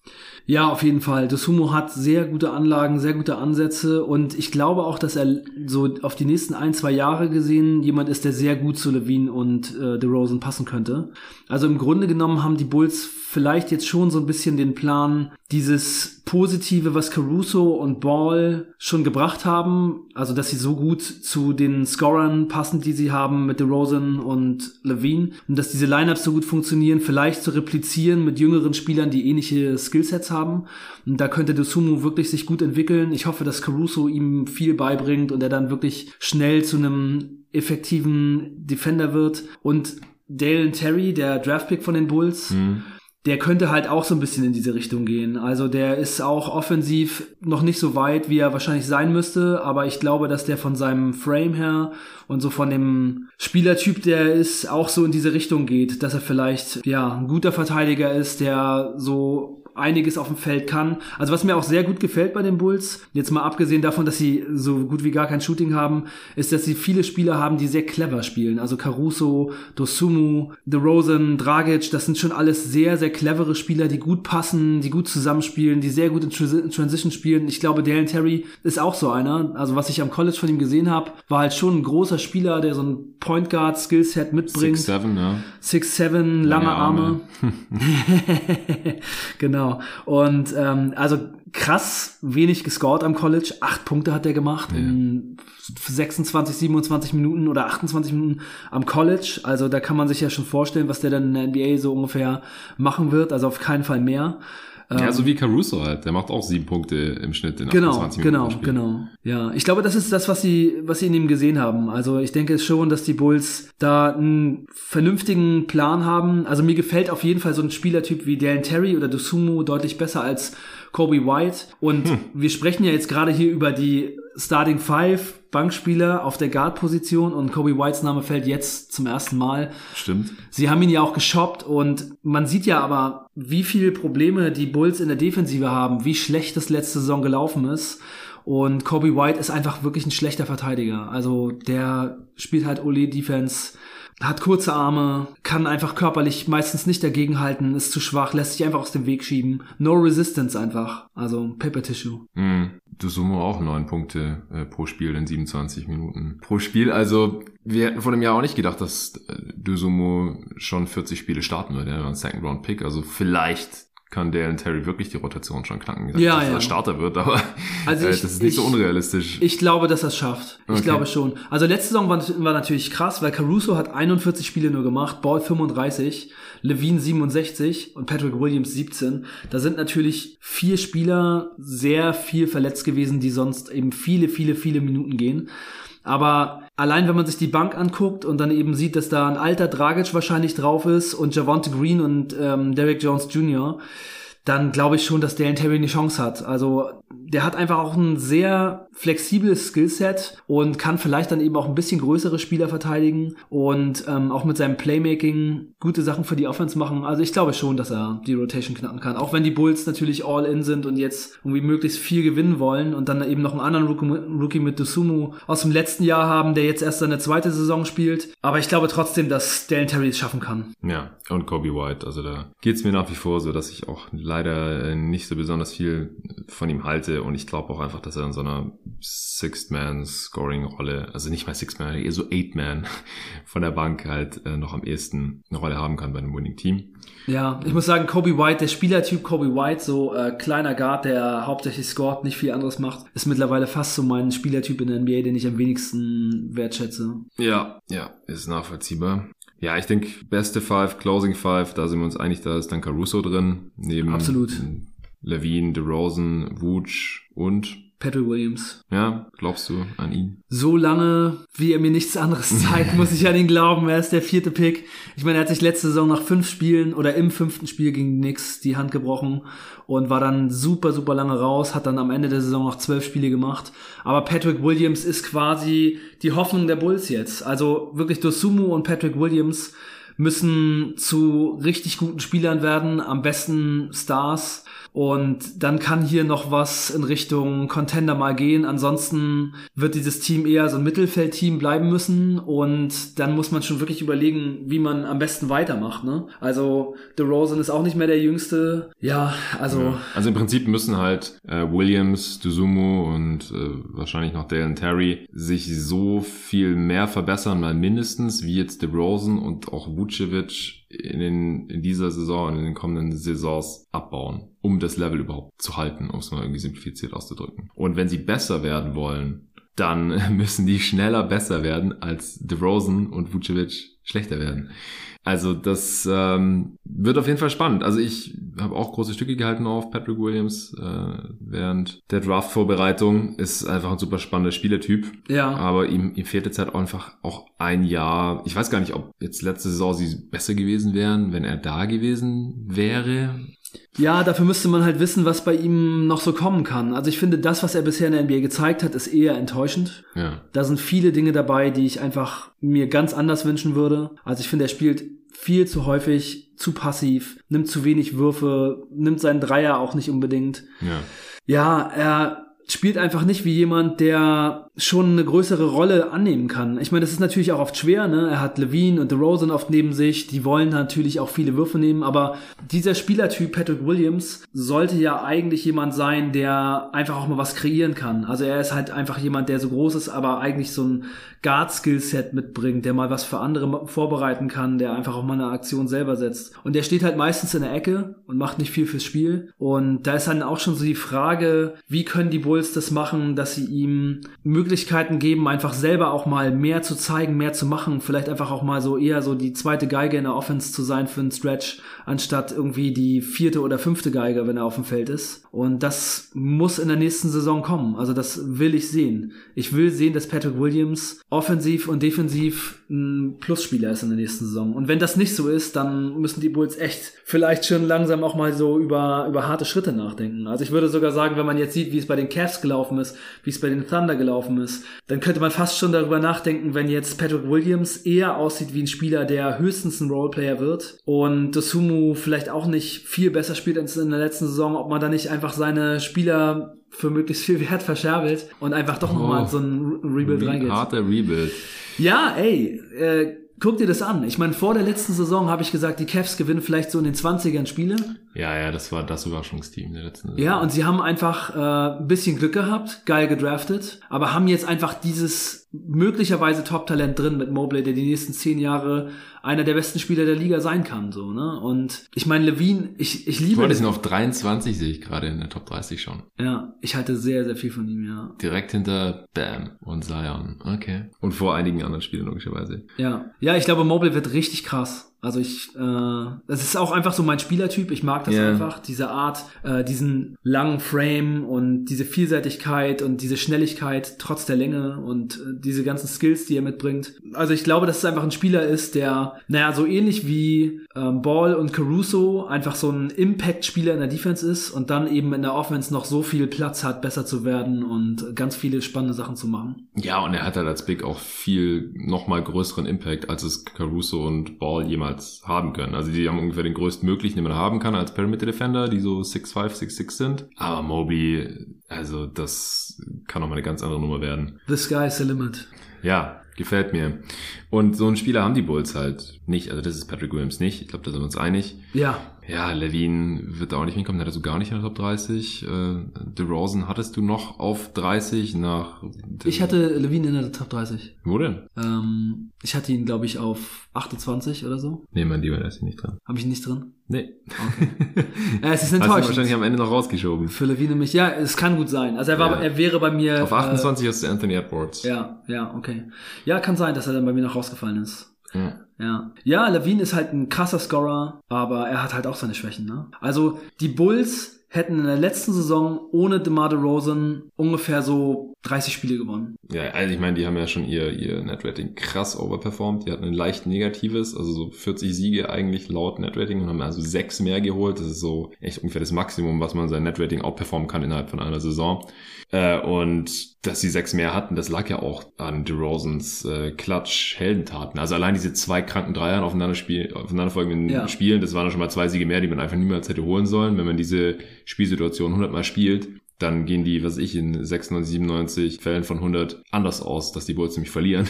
Ja, auf jeden Fall. Das Humo hat sehr gute Anlagen, sehr gute Ansätze und ich glaube auch, dass er so auf die nächsten ein, zwei Jahre gesehen jemand ist, der sehr gut zu Levine und äh, DeRozan passen könnte. Also im Grunde genommen haben die Bulls vielleicht jetzt schon so ein bisschen den Plan, dieses Positive, was Caruso und Ball schon gebracht haben, also dass sie so gut zu den Scorern passen, die sie haben mit DeRozan und Levine und dass diese Lineups so gut funktionieren, vielleicht zu replizieren mit jüngeren Spielern, die ähnliche Skillsets haben. Und da könnte Dosumu wirklich sich gut entwickeln. Ich hoffe, dass Caruso ihm viel beibringt und er dann wirklich schnell zu einem effektiven Defender wird und Dalen Terry, der Draftpick von den Bulls, mhm der könnte halt auch so ein bisschen in diese Richtung gehen. Also der ist auch offensiv noch nicht so weit, wie er wahrscheinlich sein müsste, aber ich glaube, dass der von seinem Frame her und so von dem Spielertyp, der ist, auch so in diese Richtung geht, dass er vielleicht, ja, ein guter Verteidiger ist, der so einiges auf dem Feld kann. Also was mir auch sehr gut gefällt bei den Bulls, jetzt mal abgesehen davon, dass sie so gut wie gar kein Shooting haben, ist, dass sie viele Spieler haben, die sehr clever spielen. Also Caruso, Dosumu, DeRozan, Dragic, das sind schon alles sehr, sehr clevere Spieler, die gut passen, die gut zusammenspielen, die sehr gut in Transition spielen. Ich glaube, Dalen Terry ist auch so einer. Also was ich am College von ihm gesehen habe, war halt schon ein großer Spieler, der so ein Point Guard Skillset mitbringt. 6'7, ja. 6'7, lange, lange Arme. Arme. genau. Genau. Und ähm, also krass wenig gescored am College. Acht Punkte hat er gemacht ja. in 26, 27 Minuten oder 28 Minuten am College. Also da kann man sich ja schon vorstellen, was der dann in der NBA so ungefähr machen wird. Also auf keinen Fall mehr. Ja, so wie Caruso halt. Der macht auch sieben Punkte im Schnitt in genau, 28 Minuten. Genau, genau, genau. Ja, ich glaube, das ist das, was sie, was sie in ihm gesehen haben. Also ich denke schon, dass die Bulls da einen vernünftigen Plan haben. Also mir gefällt auf jeden Fall so ein Spielertyp wie Dalen Terry oder Dosumu deutlich besser als Kobe White. Und hm. wir sprechen ja jetzt gerade hier über die Starting Five Bankspieler auf der Guard-Position und Kobe Whites Name fällt jetzt zum ersten Mal. Stimmt. Sie haben ihn ja auch geshoppt und man sieht ja aber, wie viele Probleme die Bulls in der Defensive haben, wie schlecht das letzte Saison gelaufen ist. Und Kobe White ist einfach wirklich ein schlechter Verteidiger. Also der spielt halt Ole Defense hat kurze Arme, kann einfach körperlich meistens nicht dagegenhalten, ist zu schwach, lässt sich einfach aus dem Weg schieben. No Resistance einfach. Also Paper Tissue. Mm, du summe auch neun Punkte äh, pro Spiel in 27 Minuten pro Spiel. Also wir hätten vor dem Jahr auch nicht gedacht, dass äh, Dusumo schon 40 Spiele starten würde. War ein Second Round Pick. Also vielleicht kann Dalen Terry wirklich die Rotation schon knacken. Ja, dass ja. er Starter wird, aber also ich, äh, das ist nicht ich, so unrealistisch. Ich glaube, dass er es schafft. Ich okay. glaube schon. Also letzte Saison war, war, natürlich krass, weil Caruso hat 41 Spiele nur gemacht, Ball 35, Levine 67 und Patrick Williams 17. Da sind natürlich vier Spieler sehr viel verletzt gewesen, die sonst eben viele, viele, viele Minuten gehen. Aber allein wenn man sich die Bank anguckt und dann eben sieht, dass da ein alter Dragic wahrscheinlich drauf ist und Javonte Green und ähm, Derek Jones Jr., dann glaube ich schon, dass Dalen Terry eine Chance hat. Also der hat einfach auch ein sehr flexibles Skillset und kann vielleicht dann eben auch ein bisschen größere Spieler verteidigen und ähm, auch mit seinem Playmaking gute Sachen für die Offense machen. Also ich glaube schon, dass er die Rotation knacken kann. Auch wenn die Bulls natürlich all in sind und jetzt irgendwie möglichst viel gewinnen wollen und dann eben noch einen anderen Rookie mit Dosumu aus dem letzten Jahr haben, der jetzt erst seine zweite Saison spielt. Aber ich glaube trotzdem, dass Dalen Terry es schaffen kann. Ja, und Kobe White. Also da geht's mir nach wie vor so, dass ich auch leider äh, nicht so besonders viel von ihm halte und ich glaube auch einfach, dass er in so einer Sixth-Man-Scoring-Rolle, also nicht mal Sixth-Man, eher so Eight-Man von der Bank halt äh, noch am ehesten eine Rolle haben kann bei einem Winning-Team. Ja, ich muss sagen, Kobe White, der Spielertyp Kobe White, so äh, kleiner Guard, der hauptsächlich scored, nicht viel anderes macht, ist mittlerweile fast so mein Spielertyp in der NBA, den ich am wenigsten wertschätze. Ja, ja, ist nachvollziehbar. Ja, ich denke, beste Five, Closing Five, da sind wir uns einig, da ist dann Caruso drin. Neben Absolut. Levine, DeRozan, Vooch und Patrick Williams. Ja, glaubst du an ihn? So lange, wie er mir nichts anderes zeigt, muss ich an ihn glauben. Er ist der vierte Pick. Ich meine, er hat sich letzte Saison nach fünf Spielen oder im fünften Spiel gegen die Knicks die Hand gebrochen und war dann super, super lange raus, hat dann am Ende der Saison noch zwölf Spiele gemacht. Aber Patrick Williams ist quasi die Hoffnung der Bulls jetzt. Also wirklich Dosumu und Patrick Williams müssen zu richtig guten Spielern werden, am besten Stars. Und dann kann hier noch was in Richtung Contender mal gehen. Ansonsten wird dieses Team eher so ein Mittelfeldteam bleiben müssen. Und dann muss man schon wirklich überlegen, wie man am besten weitermacht. Ne? Also DeRozan ist auch nicht mehr der Jüngste. Ja, also... Ja. Also im Prinzip müssen halt äh, Williams, Duzumu und äh, wahrscheinlich noch Dale und Terry sich so viel mehr verbessern, mal mindestens, wie jetzt DeRozan und auch Vucevic in, den, in dieser Saison und in den kommenden Saisons abbauen, um das Level überhaupt zu halten, um es mal irgendwie simplifiziert auszudrücken. Und wenn sie besser werden wollen, dann müssen die schneller besser werden, als DeRozan und Vucevic schlechter werden. Also das ähm, wird auf jeden Fall spannend. Also ich habe auch große Stücke gehalten auf Patrick Williams äh, während der Draft-Vorbereitung. Ist einfach ein super spannender Spielertyp. Ja. Aber ihm, ihm fehlt jetzt halt einfach auch ein Jahr. Ich weiß gar nicht, ob jetzt letzte Saison sie besser gewesen wären, wenn er da gewesen wäre. Ja, dafür müsste man halt wissen, was bei ihm noch so kommen kann. Also ich finde, das, was er bisher in der NBA gezeigt hat, ist eher enttäuschend. Ja. Da sind viele Dinge dabei, die ich einfach mir ganz anders wünschen würde. Also ich finde, er spielt viel zu häufig, zu passiv, nimmt zu wenig Würfe, nimmt seinen Dreier auch nicht unbedingt. Ja. Ja, er spielt einfach nicht wie jemand, der schon eine größere Rolle annehmen kann. Ich meine, das ist natürlich auch oft schwer, ne? Er hat Levine und DeRozan oft neben sich, die wollen natürlich auch viele Würfe nehmen, aber dieser Spielertyp Patrick Williams sollte ja eigentlich jemand sein, der einfach auch mal was kreieren kann. Also er ist halt einfach jemand, der so groß ist, aber eigentlich so ein Guard-Skillset mitbringt, der mal was für andere vorbereiten kann, der einfach auch mal eine Aktion selber setzt. Und der steht halt meistens in der Ecke und macht nicht viel fürs Spiel. Und da ist dann auch schon so die Frage, wie können die Bulls das machen, dass sie ihm Möglichkeiten geben, einfach selber auch mal mehr zu zeigen, mehr zu machen, vielleicht einfach auch mal so eher so die zweite Geige in der Offense zu sein für einen Stretch, anstatt irgendwie die vierte oder fünfte Geige, wenn er auf dem Feld ist. Und das muss in der nächsten Saison kommen. Also das will ich sehen. Ich will sehen, dass Patrick Williams offensiv und defensiv ein Plusspieler ist in der nächsten Saison. Und wenn das nicht so ist, dann müssen die Bulls echt vielleicht schon langsam auch mal so über, über harte Schritte nachdenken. Also ich würde sogar sagen, wenn man jetzt sieht, wie es bei den Cavs gelaufen ist, wie es bei den Thunder gelaufen ist, dann könnte man fast schon darüber nachdenken, wenn jetzt Patrick Williams eher aussieht wie ein Spieler, der höchstens ein Roleplayer wird und Dosumu vielleicht auch nicht viel besser spielt als in der letzten Saison, ob man da nicht einfach seine Spieler für möglichst viel Wert verscherbelt und einfach doch oh, nochmal so ein Rebuild reingeht. Harter Rebuild. Ja, ey, äh, guck dir das an. Ich meine, vor der letzten Saison habe ich gesagt, die Cavs gewinnen vielleicht so in den 20ern Spiele. Ja, ja, das war das Überraschungsteam der letzten Saison. Ja, und sie haben einfach äh, ein bisschen Glück gehabt, geil gedraftet, aber haben jetzt einfach dieses möglicherweise Top-Talent drin mit Mobley, der die nächsten zehn Jahre einer der besten Spieler der Liga sein kann, so, ne? Und ich meine, Levine, ich, ich liebe. Heute sind auf 23, sehe ich gerade in der Top 30 schon. Ja, ich halte sehr, sehr viel von ihm, ja. Direkt hinter Bam und Zion. Okay. Und vor einigen anderen Spielern logischerweise. Ja. Ja, ich glaube, Mobley wird richtig krass. Also ich, äh, das ist auch einfach so mein Spielertyp. Ich mag das yeah. einfach, diese Art, äh, diesen langen Frame und diese Vielseitigkeit und diese Schnelligkeit trotz der Länge und äh, diese ganzen Skills, die er mitbringt. Also ich glaube, dass es einfach ein Spieler ist, der, naja, so ähnlich wie ähm, Ball und Caruso einfach so ein Impact-Spieler in der Defense ist und dann eben in der Offense noch so viel Platz hat, besser zu werden und ganz viele spannende Sachen zu machen. Ja, und er hat halt als Big auch viel nochmal größeren Impact, als es Caruso und Ball jemals jemals haben können. Also die haben ungefähr den größtmöglichen, den man haben kann als Perimeter Defender, die so 6'5, 6'6 sind. Aber Moby, also das kann nochmal eine ganz andere Nummer werden. The sky's the limit. Ja, gefällt mir. Und so einen Spieler haben die Bulls halt nicht. Also das ist Patrick Williams nicht. Ich glaube, da sind wir uns einig. Ja. Ja, Levine wird da auch nicht hinkommen, der hat so gar nicht in der Top 30. Äh, DeRozan hattest du noch auf 30 nach... Ich hatte Levine in der Top 30. Wo denn? Ähm, ich hatte ihn, glaube ich, auf 28 oder so. Nee, mein Lieber, der ist hier nicht drin. Habe ich ihn nicht drin? Nee. Okay. ja, es ist enttäuschend. Hast du wahrscheinlich am Ende noch rausgeschoben. Für Levine mich, ja, es kann gut sein. Also er war, ja. er wäre bei mir... Auf 28 äh, hast du Anthony Edwards. Ja, ja, okay. Ja, kann sein, dass er dann bei mir noch rausgefallen ist. Ja. Ja. Ja, Levine ist halt ein krasser Scorer, aber er hat halt auch seine Schwächen, ne? Also, die Bulls hätten in der letzten Saison ohne DeMar DeRozan ungefähr so 30 Spiele gewonnen. Ja, also ich meine, die haben ja schon ihr, ihr Netrating krass overperformed. Die hatten ein leicht negatives, also so 40 Siege eigentlich laut Netrating und haben also sechs mehr geholt. Das ist so echt ungefähr das Maximum, was man sein Netrating outperformen kann innerhalb von einer Saison. Äh, und dass sie sechs mehr hatten, das lag ja auch an DeRozans äh, Klatsch-Heldentaten. Also allein diese zwei kranken Dreiern aufeinander spiel, aufeinanderfolgenden ja. Spielen, das waren schon mal zwei Siege mehr, die man einfach niemals hätte holen sollen. Wenn man diese Spielsituation 100 Mal spielt, dann gehen die, was ich, in 96, 97 Fällen von 100 anders aus, dass die Bulls nämlich verlieren.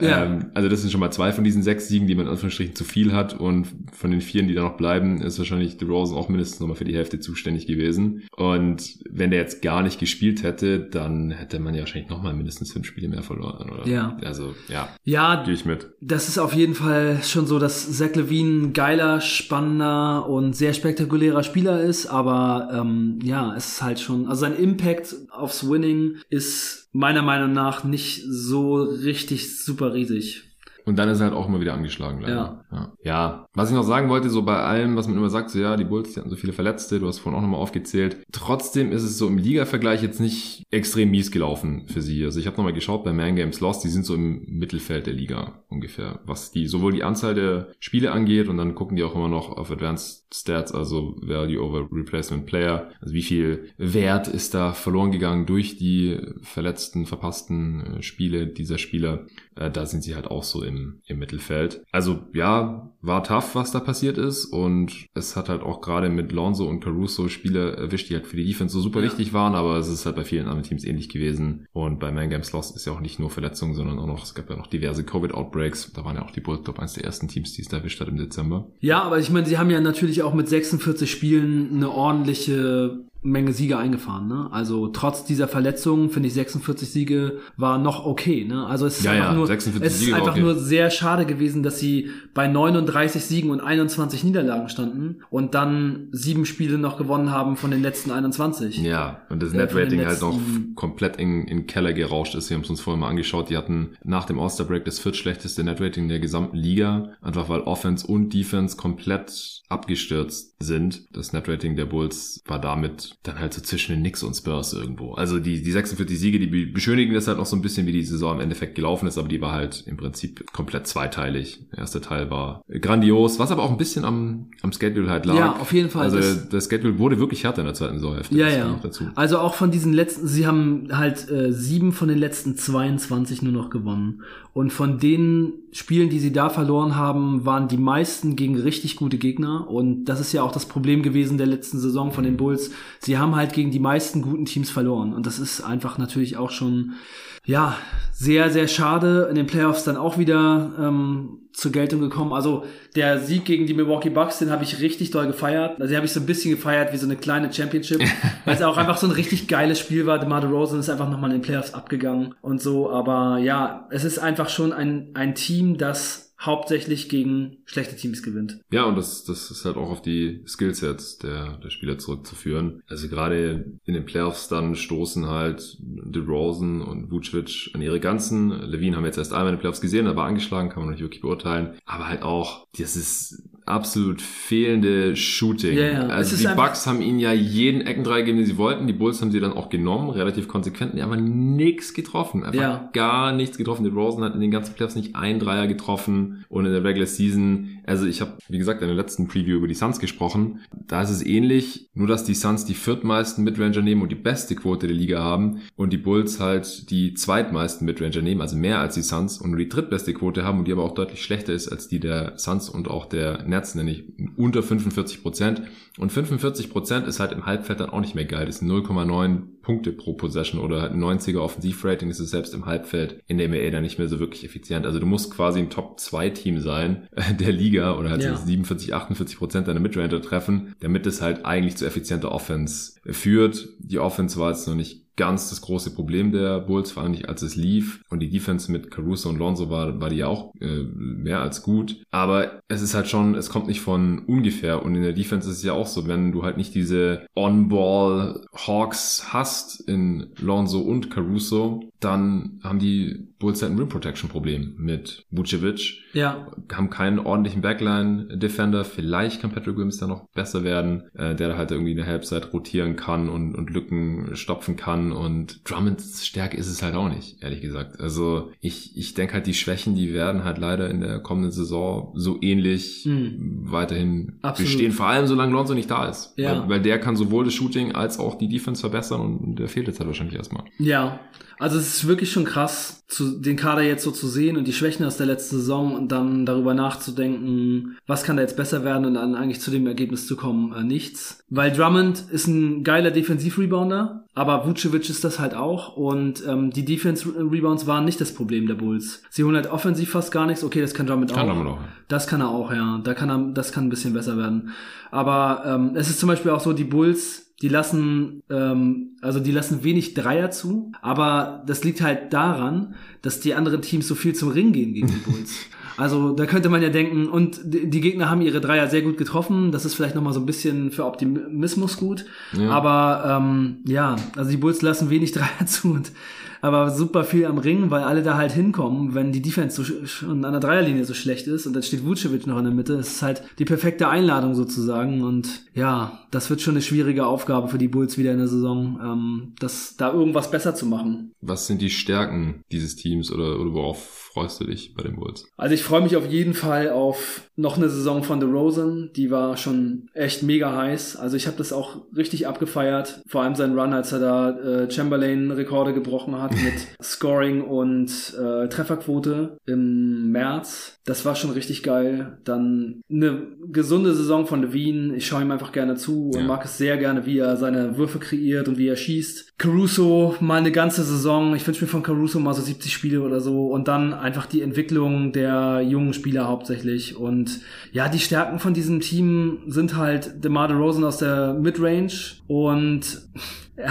Ja. Ähm, also das sind schon mal zwei von diesen sechs Siegen, die man in Anführungsstrichen zu viel hat und von den vieren, die da noch bleiben, ist wahrscheinlich DeRozan auch mindestens nochmal für die Hälfte zuständig gewesen. Und wenn der jetzt gar nicht gespielt hätte, dann hätte man ja wahrscheinlich nochmal mindestens fünf Spiele mehr verloren, oder? Ja. Also, ja. Ja. Gehe ich mit. Das ist auf jeden Fall schon so, dass Zach Levine ein geiler, spannender und sehr spektakulärer Spieler ist, aber ähm, ja, es ist halt schon, also sein Impact aufs Winning ist meiner Meinung nach nicht so richtig super riesig. Und dann ist er halt auch immer wieder angeschlagen. Leider. Ja. ja. ja. Was ich noch sagen wollte, so bei allem, was man immer sagt, so ja, die Bulls, die hatten so viele Verletzte, du hast vorhin auch nochmal aufgezählt. Trotzdem ist es so im Liga-Vergleich jetzt nicht extrem mies gelaufen für sie. Also ich habe nochmal geschaut bei Man Games Lost, die sind so im Mittelfeld der Liga ungefähr, was die sowohl die Anzahl der Spiele angeht und dann gucken die auch immer noch auf Advanced Stats, also Value over Replacement Player. Also wie viel Wert ist da verloren gegangen durch die verletzten, verpassten äh, Spiele dieser Spieler. Äh, da sind sie halt auch so im, im Mittelfeld. Also ja, war tough, was da passiert ist und es hat halt auch gerade mit Lonzo und Caruso Spiele erwischt, die halt für die Defense so super ja. wichtig waren, aber es ist halt bei vielen anderen Teams ähnlich gewesen und bei Man Games Lost ist ja auch nicht nur Verletzungen, sondern auch noch, es gab ja noch diverse Covid-Outbreaks. Da waren ja auch die Bulls, glaube eines der ersten Teams, die es da erwischt hat im Dezember. Ja, aber ich meine, sie haben ja natürlich auch mit 46 Spielen eine ordentliche Menge Siege eingefahren. Ne? Also trotz dieser Verletzungen finde ich 46 Siege war noch okay. Ne? Also es ist ja, einfach, ja, nur, es ist einfach okay. nur sehr schade gewesen, dass sie bei 39 Siegen und 21 Niederlagen standen und dann sieben Spiele noch gewonnen haben von den letzten 21. Ja, und das äh, Net-Rating halt noch komplett in, in Keller gerauscht ist. Wir haben es uns vorhin mal angeschaut. Die hatten nach dem All-Star-Break das viertschlechteste Net-Rating der gesamten Liga. Einfach weil Offense und Defense komplett abgestürzt sind. Das Net-Rating der Bulls war damit dann halt so zwischen den Knicks und Spurs irgendwo. Also die, die 46 Siege, die beschönigen das halt noch so ein bisschen, wie die Saison im Endeffekt gelaufen ist, aber die war halt im Prinzip komplett zweiteilig. Der erste Teil war grandios, was aber auch ein bisschen am, am Schedule halt lag. Ja, auf jeden Fall. Also das, das Schedule wurde wirklich härter in der zweiten Saisonhälfte. Ja, ja. Also auch von diesen letzten, sie haben halt äh, sieben von den letzten 22 nur noch gewonnen. Und von den Spielen, die sie da verloren haben, waren die meisten gegen richtig gute Gegner. Und das ist ja auch das Problem gewesen der letzten Saison von den Bulls. Sie haben halt gegen die meisten guten Teams verloren. Und das ist einfach natürlich auch schon, ja, sehr, sehr schade. In den Playoffs dann auch wieder ähm, zur Geltung gekommen. Also der Sieg gegen die Milwaukee Bucks, den habe ich richtig doll gefeiert. Also den habe ich so ein bisschen gefeiert wie so eine kleine Championship, weil es auch einfach so ein richtig geiles Spiel war. DeMar DeRozan ist einfach nochmal in den Playoffs abgegangen und so. Aber ja, es ist einfach schon ein, ein Team, das hauptsächlich gegen schlechte Teams gewinnt. Ja, und das, das ist halt auch auf die Skillsets der, der Spieler zurückzuführen. Also gerade in den Playoffs dann stoßen halt DeRozan und Vucevic an ihre Ganzen. Levine haben wir jetzt erst einmal in den Playoffs gesehen, er war angeschlagen, kann man noch nicht wirklich beurteilen. Aber halt auch, das ist absolut fehlende Shooting. Ja. Also die Bucks haben ihnen ja jeden Eckendreier gegeben, den sie wollten. Die Bulls haben sie dann auch genommen, relativ konsequent. Die haben aber nichts getroffen. Einfach ja. gar nichts getroffen. Die Rosen hat in den ganzen Playoffs nicht ein Dreier getroffen. Und in der Regular Season, also ich habe, wie gesagt, in der letzten Preview über die Suns gesprochen. Da ist es ähnlich, nur dass die Suns die viertmeisten Midranger nehmen und die beste Quote der Liga haben. Und die Bulls halt die zweitmeisten Midranger nehmen, also mehr als die Suns und nur die drittbeste Quote haben und die aber auch deutlich schlechter ist als die der Suns und auch der Nets nämlich unter 45 Prozent. Und 45 Prozent ist halt im Halbfeld dann auch nicht mehr geil. Das sind 0,9 Punkte pro Possession oder halt ein 90er Offensivrating. Ist selbst im Halbfeld in der NBA dann nicht mehr so wirklich effizient. Also du musst quasi ein Top-2-Team sein äh, der Liga oder halt ja. 47, 48 Prozent deiner Midranger treffen, damit es halt eigentlich zu effizienter Offense führt. Die Offense war jetzt noch nicht ganz das große Problem der Bulls, vor allem nicht als es lief. Und die Defense mit Caruso und Lonzo war, war die ja auch äh, mehr als gut. Aber es ist halt schon, es kommt nicht von ungefähr. Und in der Defense ist es ja auch so, wenn du halt nicht diese On-Ball Hawks hast in Lonzo und Caruso, dann haben die Bulls halt ein Rim Protection Problem mit Vucevic. Ja. Haben keinen ordentlichen Backline Defender. Vielleicht kann Patrick Williams da noch besser werden, äh, der halt irgendwie in der Halbzeit rotieren kann und, und Lücken stopfen kann. Und Drummonds Stärke ist es halt auch nicht, ehrlich gesagt. Also ich, ich denke halt, die Schwächen, die werden halt leider in der kommenden Saison so ähnlich mhm. weiterhin Absolut. bestehen. Vor allem, solange Lonzo nicht da ist. Ja. Weil, weil der kann sowohl das Shooting als auch die Defense verbessern und der fehlt jetzt halt wahrscheinlich erstmal. Ja. Also es ist wirklich schon krass, zu, den Kader jetzt so zu sehen und die Schwächen aus der letzten Saison und dann darüber nachzudenken, was kann da jetzt besser werden und dann eigentlich zu dem Ergebnis zu kommen, äh, nichts. Weil Drummond ist ein geiler Defensiv-Rebounder, aber Vucevic ist das halt auch und ähm, die Defense-Rebounds waren nicht das Problem der Bulls. Sie holen halt offensiv fast gar nichts. Okay, das kann Drummond kann auch. Drummond auch. Das kann er auch, ja. Da kann er, das kann ein bisschen besser werden. Aber ähm, es ist zum Beispiel auch so, die Bulls die lassen, ähm, also die lassen wenig Dreier zu, aber das liegt halt daran, dass die anderen Teams so viel zum Ring gehen gegen die Bulls. Also da könnte man ja denken, und die Gegner haben ihre Dreier sehr gut getroffen. Das ist vielleicht nochmal so ein bisschen für Optimismus gut. Ja. Aber ähm, ja, also die Bulls lassen wenig Dreier zu und aber super viel am Ring, weil alle da halt hinkommen, wenn die Defense so schon an der Dreierlinie so schlecht ist und dann steht Vucevic noch in der Mitte. Es ist halt die perfekte Einladung sozusagen und ja, das wird schon eine schwierige Aufgabe für die Bulls wieder in der Saison, ähm, das da irgendwas besser zu machen. Was sind die Stärken dieses Teams oder, oder worauf freust du dich bei den Bulls? Also ich freue mich auf jeden Fall auf noch eine Saison von The Rosen. Die war schon echt mega heiß. Also ich habe das auch richtig abgefeiert. Vor allem sein Run, als er da äh, Chamberlain-Rekorde gebrochen hat mit Scoring und äh, Trefferquote im März. Das war schon richtig geil. Dann eine gesunde Saison von Levine. Ich schaue ihm einfach gerne zu und ja. mag es sehr gerne, wie er seine Würfe kreiert und wie er schießt. Caruso mal eine ganze Saison. Ich wünsche mir von Caruso mal so 70 Spiele oder so. Und dann einfach die Entwicklung der jungen Spieler hauptsächlich. Und ja, die Stärken von diesem Team sind halt DeMar DeRozan aus der Midrange und ja,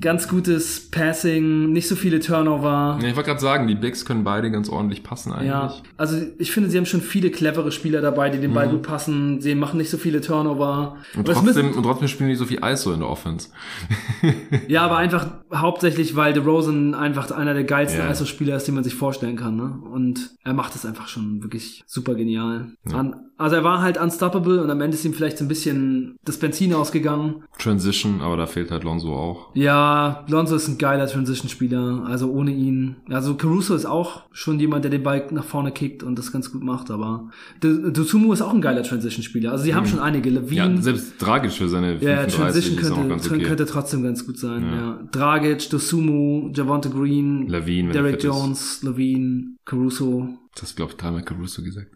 ganz gutes Passing, nicht so viele Turnover. Ja, ich wollte gerade sagen, die Bigs können beide ganz ordentlich passen eigentlich. Ja, also ich finde, sie haben schon viele clevere Spieler dabei, die den Ball mhm. gut passen. Sie machen nicht so viele Turnover. Und trotzdem, und trotzdem spielen die so viel ISO in der Offense. ja, aber einfach hauptsächlich, weil DeRozan einfach einer der geilsten yeah. ISO-Spieler ist, die man sich vorstellen kann. Ne? Und er macht es einfach schon wirklich super genial. Ja. An, also er war halt unstoppable und am Ende ist ihm vielleicht so ein bisschen das Benzin ausgegangen. Transition, aber da fehlt halt Lonzo auch. Ja, Lonzo ist ein geiler Transition-Spieler. Also ohne ihn. Also Caruso ist auch schon jemand, der den Ball nach vorne kickt und das ganz gut macht, aber Dosumu ist auch ein geiler Transition-Spieler. Also sie haben mhm. schon einige. Levine, ja, selbst Dragic für seine 35 ja, Transition könnte, okay. könnte trotzdem ganz gut sein. Ja. ja. Dragic, Dosumu, Javante Green, Levine, Derek Jones, Levine, Caruso. Das glaube ich dreimal Caruso gesagt.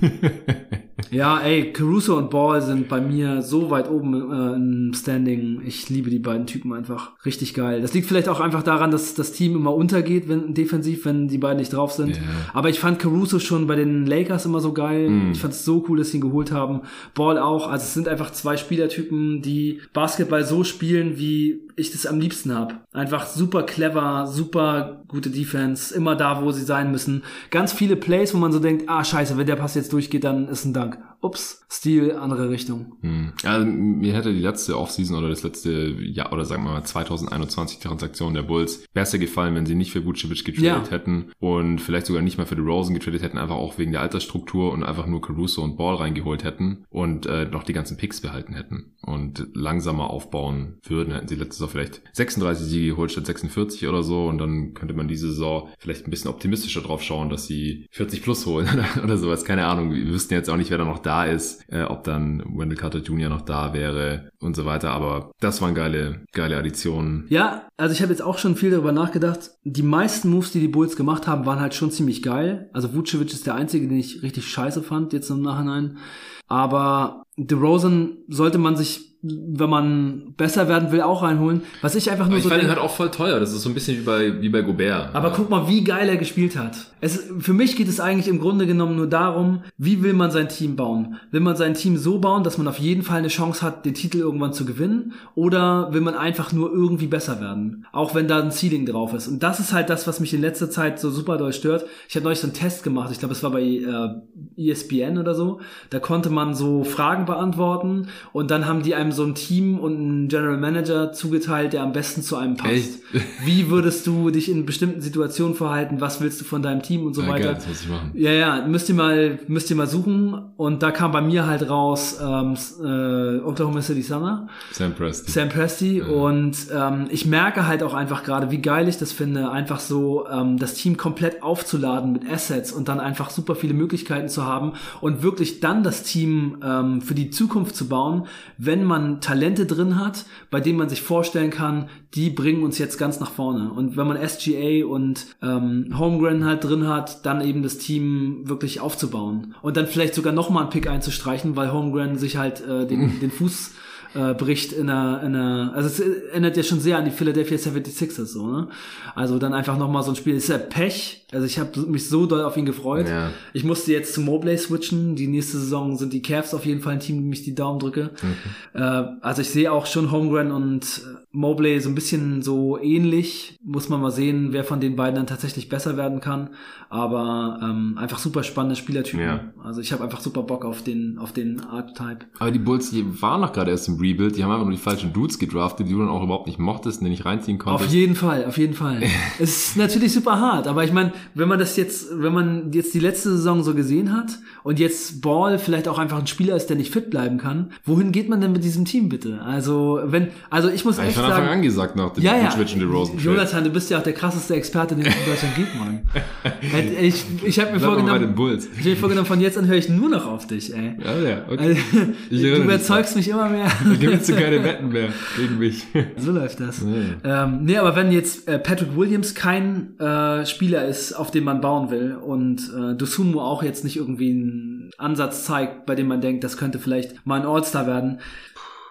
ja, ey, Caruso und Ball sind bei mir so weit oben äh, im Standing. Ich liebe die beiden Typen einfach. Richtig geil. Das liegt vielleicht auch einfach daran, dass das Team immer untergeht, wenn defensiv, wenn die beiden nicht drauf sind. Yeah. Aber ich fand Caruso schon bei den Lakers immer so geil. Mm. Ich fand es so cool, dass sie ihn geholt haben. Ball auch. Also es sind einfach zwei Spielertypen, die Basketball so spielen, wie ich das am liebsten habe. Einfach super clever, super gute Defense, immer da, wo sie sein müssen. Ganz viele Plays, wo man so denkt, ah scheiße, wenn der Pass jetzt durchgeht, dann ist ein Dank. Ups, Stil, andere Richtung. Hm. Ja, mir hätte die letzte Offseason oder das letzte Jahr oder sagen wir mal 2021 Transaktion der Bulls besser gefallen, wenn sie nicht für Vucevic getradet ja. hätten und vielleicht sogar nicht mal für DeRozan getradet hätten, einfach auch wegen der Altersstruktur und einfach nur Caruso und Ball reingeholt hätten und äh, noch die ganzen Picks behalten hätten und langsamer aufbauen würden. Hätten sie letztes Jahr vielleicht 36 Siege geholt statt 46 oder so und dann könnte man diese Saison vielleicht ein bisschen optimistischer drauf schauen, dass sie 40 plus holen oder sowas. Keine Ahnung. Wir wüssten jetzt auch nicht, wer da noch da ist, äh, ob dann Wendell Carter Jr. noch da wäre und so weiter. Aber das waren geile, geile Additionen. Ja, also ich habe jetzt auch schon viel darüber nachgedacht. Die meisten Moves, die die Bulls gemacht haben, waren halt schon ziemlich geil. Also Vucevic ist der einzige, den ich richtig scheiße fand, jetzt im Nachhinein. Aber DeRozan sollte man sich wenn man besser werden will, auch reinholen. Was ich einfach nur ich so fand ihn denk- halt auch voll teuer. Das ist so ein bisschen wie bei, wie bei Gobert. aber guck mal, wie geil er gespielt hat. Es, für mich geht es eigentlich im Grunde genommen nur darum, wie will man sein Team bauen? Will man sein Team so bauen, dass man auf jeden Fall eine Chance hat, den Titel irgendwann zu gewinnen? Oder will man einfach nur irgendwie besser werden? Auch wenn da ein Ceiling drauf ist. Und das ist halt das, was mich in letzter Zeit so super doll stört. Ich habe neulich so einen Test gemacht. Ich glaube, es war bei äh, ESPN oder so. Da konnte man so Fragen beantworten und dann haben die einem so ein Team und einen General Manager zugeteilt, der am besten zu einem passt. Echt? Wie würdest du dich in bestimmten Situationen verhalten? Was willst du von deinem Team und so ja, weiter? geil, das muss ich machen. Ja, ja, müsst ihr mal, müsst ihr mal suchen. Und da kam bei mir halt raus ähm, äh, Oklahoma City Thunder, Sam Presti. Sam Presti. Und ähm, ich merke halt auch einfach gerade, wie geil ich das finde, einfach so ähm, das Team komplett aufzuladen mit Assets und dann einfach super viele Möglichkeiten zu haben und wirklich dann das Team ähm, für die Zukunft zu bauen, wenn man Talente drin hat, bei denen man sich vorstellen kann, die bringen uns jetzt ganz nach vorne. Und wenn man SGA und ähm, Holmgren halt drin hat, dann eben das Team wirklich aufzubauen. Und dann vielleicht sogar nochmal einen Pick einzustreichen, weil Holmgren sich halt äh, den, den Fuß äh, bricht in einer, in einer, also es erinnert ja schon sehr an die Philadelphia 76ers so, ne? Also dann einfach nochmal so ein Spiel, ist ja Pech, also ich habe mich so doll auf ihn gefreut. Ja. Ich musste jetzt zu Mobley switchen, die nächste Saison sind die Cavs auf jeden Fall ein Team, dem ich die Daumen drücke. Äh, also ich sehe auch schon Holmgren und äh, Mobley so ein bisschen so ähnlich, muss man mal sehen, wer von den beiden dann tatsächlich besser werden kann, aber ähm, einfach super spannende Spielertypen. Ja. Also ich habe einfach super Bock auf den, auf den Archetype. Aber die Bulls, die waren noch gerade erst im Rebuild, die haben einfach nur die falschen Dudes gedraftet, die du dann auch überhaupt nicht mochtest, und die nicht reinziehen Auf konntest. jeden Fall, auf jeden Fall. es ist natürlich super hart, aber ich meine, wenn man das jetzt, wenn man jetzt die letzte Saison so gesehen hat und jetzt Ball vielleicht auch einfach ein Spieler ist, der nicht fit bleiben kann, wohin geht man denn mit diesem Team bitte? Also wenn, also ich muss ich echt Anfang sagen, an gesagt nach dem ja, ja. Vucevic und DeRozan Trade. Jonathan, du bist ja auch der krasseste Experte, den es in Deutschland gibt, Mann. Ich ich habe mir Bleib den vorgenommen, ich hab mir vorgenommen, von jetzt an höre ich nur noch auf dich, ey. Ja, ja, okay. Also, Ich du überzeugst mich immer mehr. Gibt's so keine Wetten mehr gegen mich. So läuft das. Nee. Ähm, nee, aber wenn jetzt äh, Patrick Williams kein äh, Spieler ist, auf den man bauen will und äh, Dosumu auch jetzt nicht irgendwie einen Ansatz zeigt, bei dem man denkt, das könnte vielleicht mal ein All-Star werden,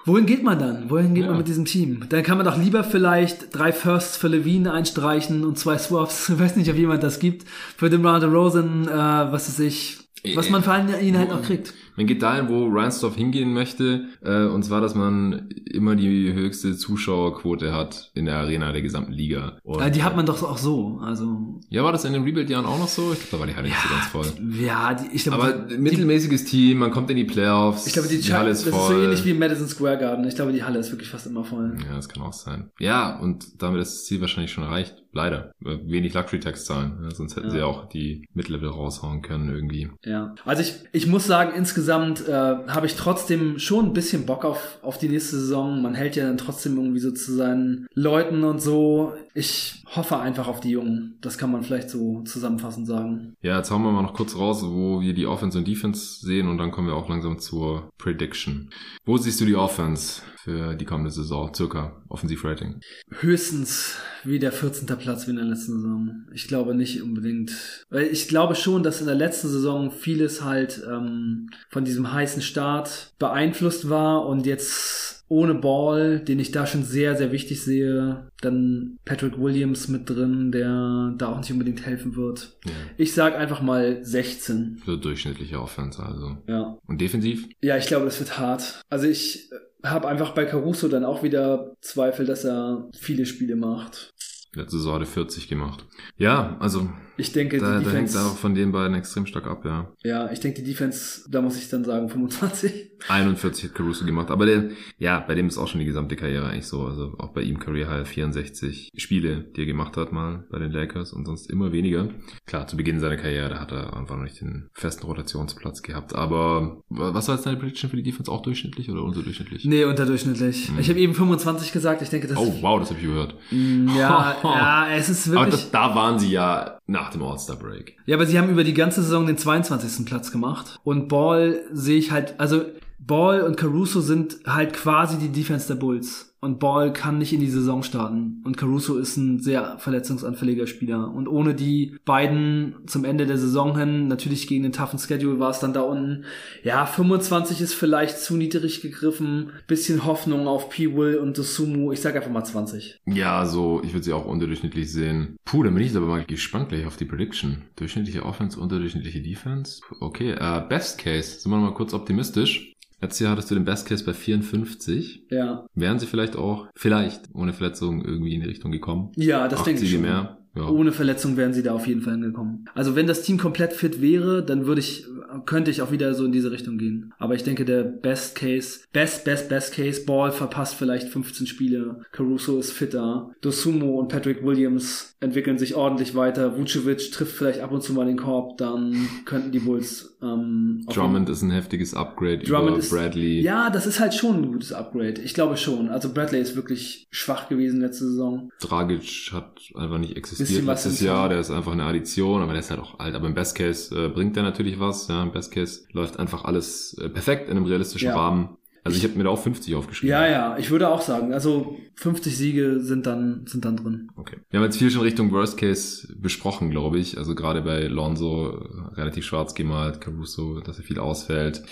wohin geht man dann? Wohin geht Ja. man mit diesem Team? Dann kann man doch lieber vielleicht drei Firsts für Levine einstreichen und zwei Swaps, ich weiß nicht, ob jemand das gibt, für den Round Rosen, äh, was weiß ich, was man für einen, ihn halt noch kriegt. Man geht dahin, wo Reinsdorf hingehen möchte, äh, und zwar, dass man immer die höchste Zuschauerquote hat in der Arena der gesamten Liga. Und, Äh, die hat man doch auch so, also Ja, war das in den Rebuild-Jahren auch noch so? Ich glaube, da war die Halle nicht so ganz voll. ja, die, ich glaube, Aber die, mittelmäßiges Team, man kommt in die Playoffs, Ich glaube, die, Halle das ist ist voll. so ähnlich wie im Madison Square Garden. Ich glaube, die Halle ist wirklich fast immer voll. Ja, das kann auch sein. Ja, und damit ist das Ziel wahrscheinlich schon erreicht. Leider. Äh, Wenig Luxury-Tax zahlen. Ja, sonst hätten Ja. sie auch die Mid-Level raushauen können irgendwie. Ja. Also ich, ich muss sagen, insgesamt äh, habe ich trotzdem schon ein bisschen Bock auf, auf die nächste Saison. Man hält ja dann trotzdem irgendwie so zu seinen Leuten und so. Ich hoffe einfach auf die Jungen. Das kann man vielleicht so zusammenfassend sagen. Ja, jetzt hauen wir mal noch kurz raus, wo wir die Offense und Defense sehen und dann kommen wir auch langsam zur Prediction. Wo siehst du die Offense für die kommende Saison? Circa Offensivrating. Höchstens wie der 14. Platz wie in der letzten Saison. Ich glaube nicht unbedingt. Weil ich glaube schon, dass in der letzten Saison vieles halt ähm, von diesem heißen Start beeinflusst war und jetzt ohne Ball, den ich da schon sehr, sehr wichtig sehe, dann Patrick Williams mit drin, der da auch nicht unbedingt helfen wird. Ja. Ich sag einfach mal 16. Für durchschnittliche Offense also. Ja. Und defensiv? Ja, ich glaube, das wird hart. Also ich habe einfach bei Caruso dann auch wieder Zweifel, dass er viele Spiele macht. Letzte Saison hat er 40 gemacht. Ja, also Ich denke, da, die da hängt Defense. auch von den beiden extrem stark ab, ja. Ja, ich denke, die Defense, da muss ich dann sagen, 25. 41 hat Caruso gemacht, aber der, ja, bei dem ist auch schon die gesamte Karriere eigentlich so. Also auch bei ihm Career High 64 Spiele, die er gemacht hat mal bei den Lakers und sonst immer weniger. Klar, zu Beginn seiner Karriere, da hat er einfach noch nicht den festen Rotationsplatz gehabt. Aber was war jetzt deine Prediction für die Defense? Auch durchschnittlich oder unterdurchschnittlich? Nee, unterdurchschnittlich. Ich habe eben 25 gesagt. Ich denke, das Oh, wow, das habe ich gehört. ja, ja, es ist Aber wirklich. das, da waren sie ja nach dem All-Star-Break. ja, aber sie haben über die ganze Saison den 22. Platz gemacht. Und Ball sehe ich halt, also Ball und Caruso sind halt quasi die Defense der Bulls. Und Ball kann nicht in die Saison starten. Und Caruso ist ein sehr verletzungsanfälliger Spieler. Und ohne die beiden zum Ende der Saison hin, natürlich gegen den toughen Schedule war es dann da unten. Ja, 25 ist vielleicht zu niedrig gegriffen. Bisschen Hoffnung auf P. Will und Dosumu. Ich sag einfach mal 20. Ja, so, ich würde sie auch unterdurchschnittlich sehen. Puh, dann bin ich aber mal gespannt gleich auf die Prediction. Durchschnittliche Offense, unterdurchschnittliche Defense. Okay, äh, Best Case. Sind wir mal kurz optimistisch. Letztes Jahr hattest du den Best Case bei 54. Ja. Wären sie vielleicht auch, vielleicht, ohne Verletzung irgendwie in die Richtung gekommen? Ja, das denke ich schon. mehr. Ja. Ohne Verletzung wären sie da auf jeden Fall hingekommen. Also wenn das Team komplett fit wäre, dann würde ich, könnte ich auch wieder so in diese Richtung gehen. Aber ich denke, der Best Case, Best, Best, Best Case, Ball verpasst vielleicht 15 Spiele, Caruso ist fitter, Dosumo und Patrick Williams entwickeln sich ordentlich weiter, Vucevic trifft vielleicht ab und zu mal den Korb, dann könnten die Bulls ähm, Drummond ist ein heftiges Upgrade Drummond über ist, Bradley. Ja, das ist halt schon ein gutes Upgrade. Ich glaube schon. Also Bradley ist wirklich schwach gewesen letzte Saison. Dragic hat einfach nicht existiert letztes Jahr. Der ist einfach eine Addition, aber der ist halt auch alt. Aber im Best Case äh, bringt der natürlich was. Ja, im Best Case läuft einfach alles äh, perfekt in einem realistischen Ja. Rahmen. Also ich habe mir da auch 50 aufgeschrieben. Ja, ja, ich würde auch sagen, also 50 Siege sind dann, sind dann drin. Okay. Wir haben jetzt viel schon Richtung Worst Case besprochen, glaube ich. Also gerade bei Lonzo relativ schwarz gemalt, Caruso, dass er viel ausfällt.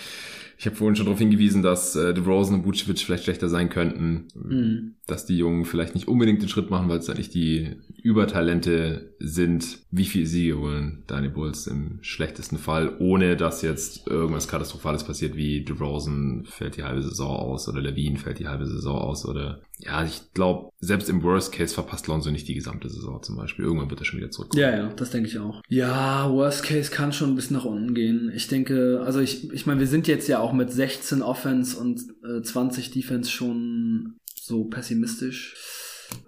Ich habe vorhin schon darauf hingewiesen, dass äh, DeRozan und Vucevic vielleicht schlechter sein könnten. Mhm. Dass die Jungen vielleicht nicht unbedingt den Schritt machen, weil es eigentlich die Übertalente sind. Wie viele Siege holen deine Bulls im schlechtesten Fall, ohne dass jetzt irgendwas Katastrophales passiert, wie DeRozan fällt die halbe Saison aus oder Levine fällt die halbe Saison aus oder ja, ich glaube, selbst im Worst Case verpasst Lonzo nicht die gesamte Saison zum Beispiel. Irgendwann wird er schon wieder zurückkommen. Ja, ja, das denke ich auch. Ja, Worst Case kann schon bis nach unten gehen. Ich denke, also ich, ich meine, wir sind jetzt ja auch mit 16 Offense und äh, 20 Defense schon so pessimistisch.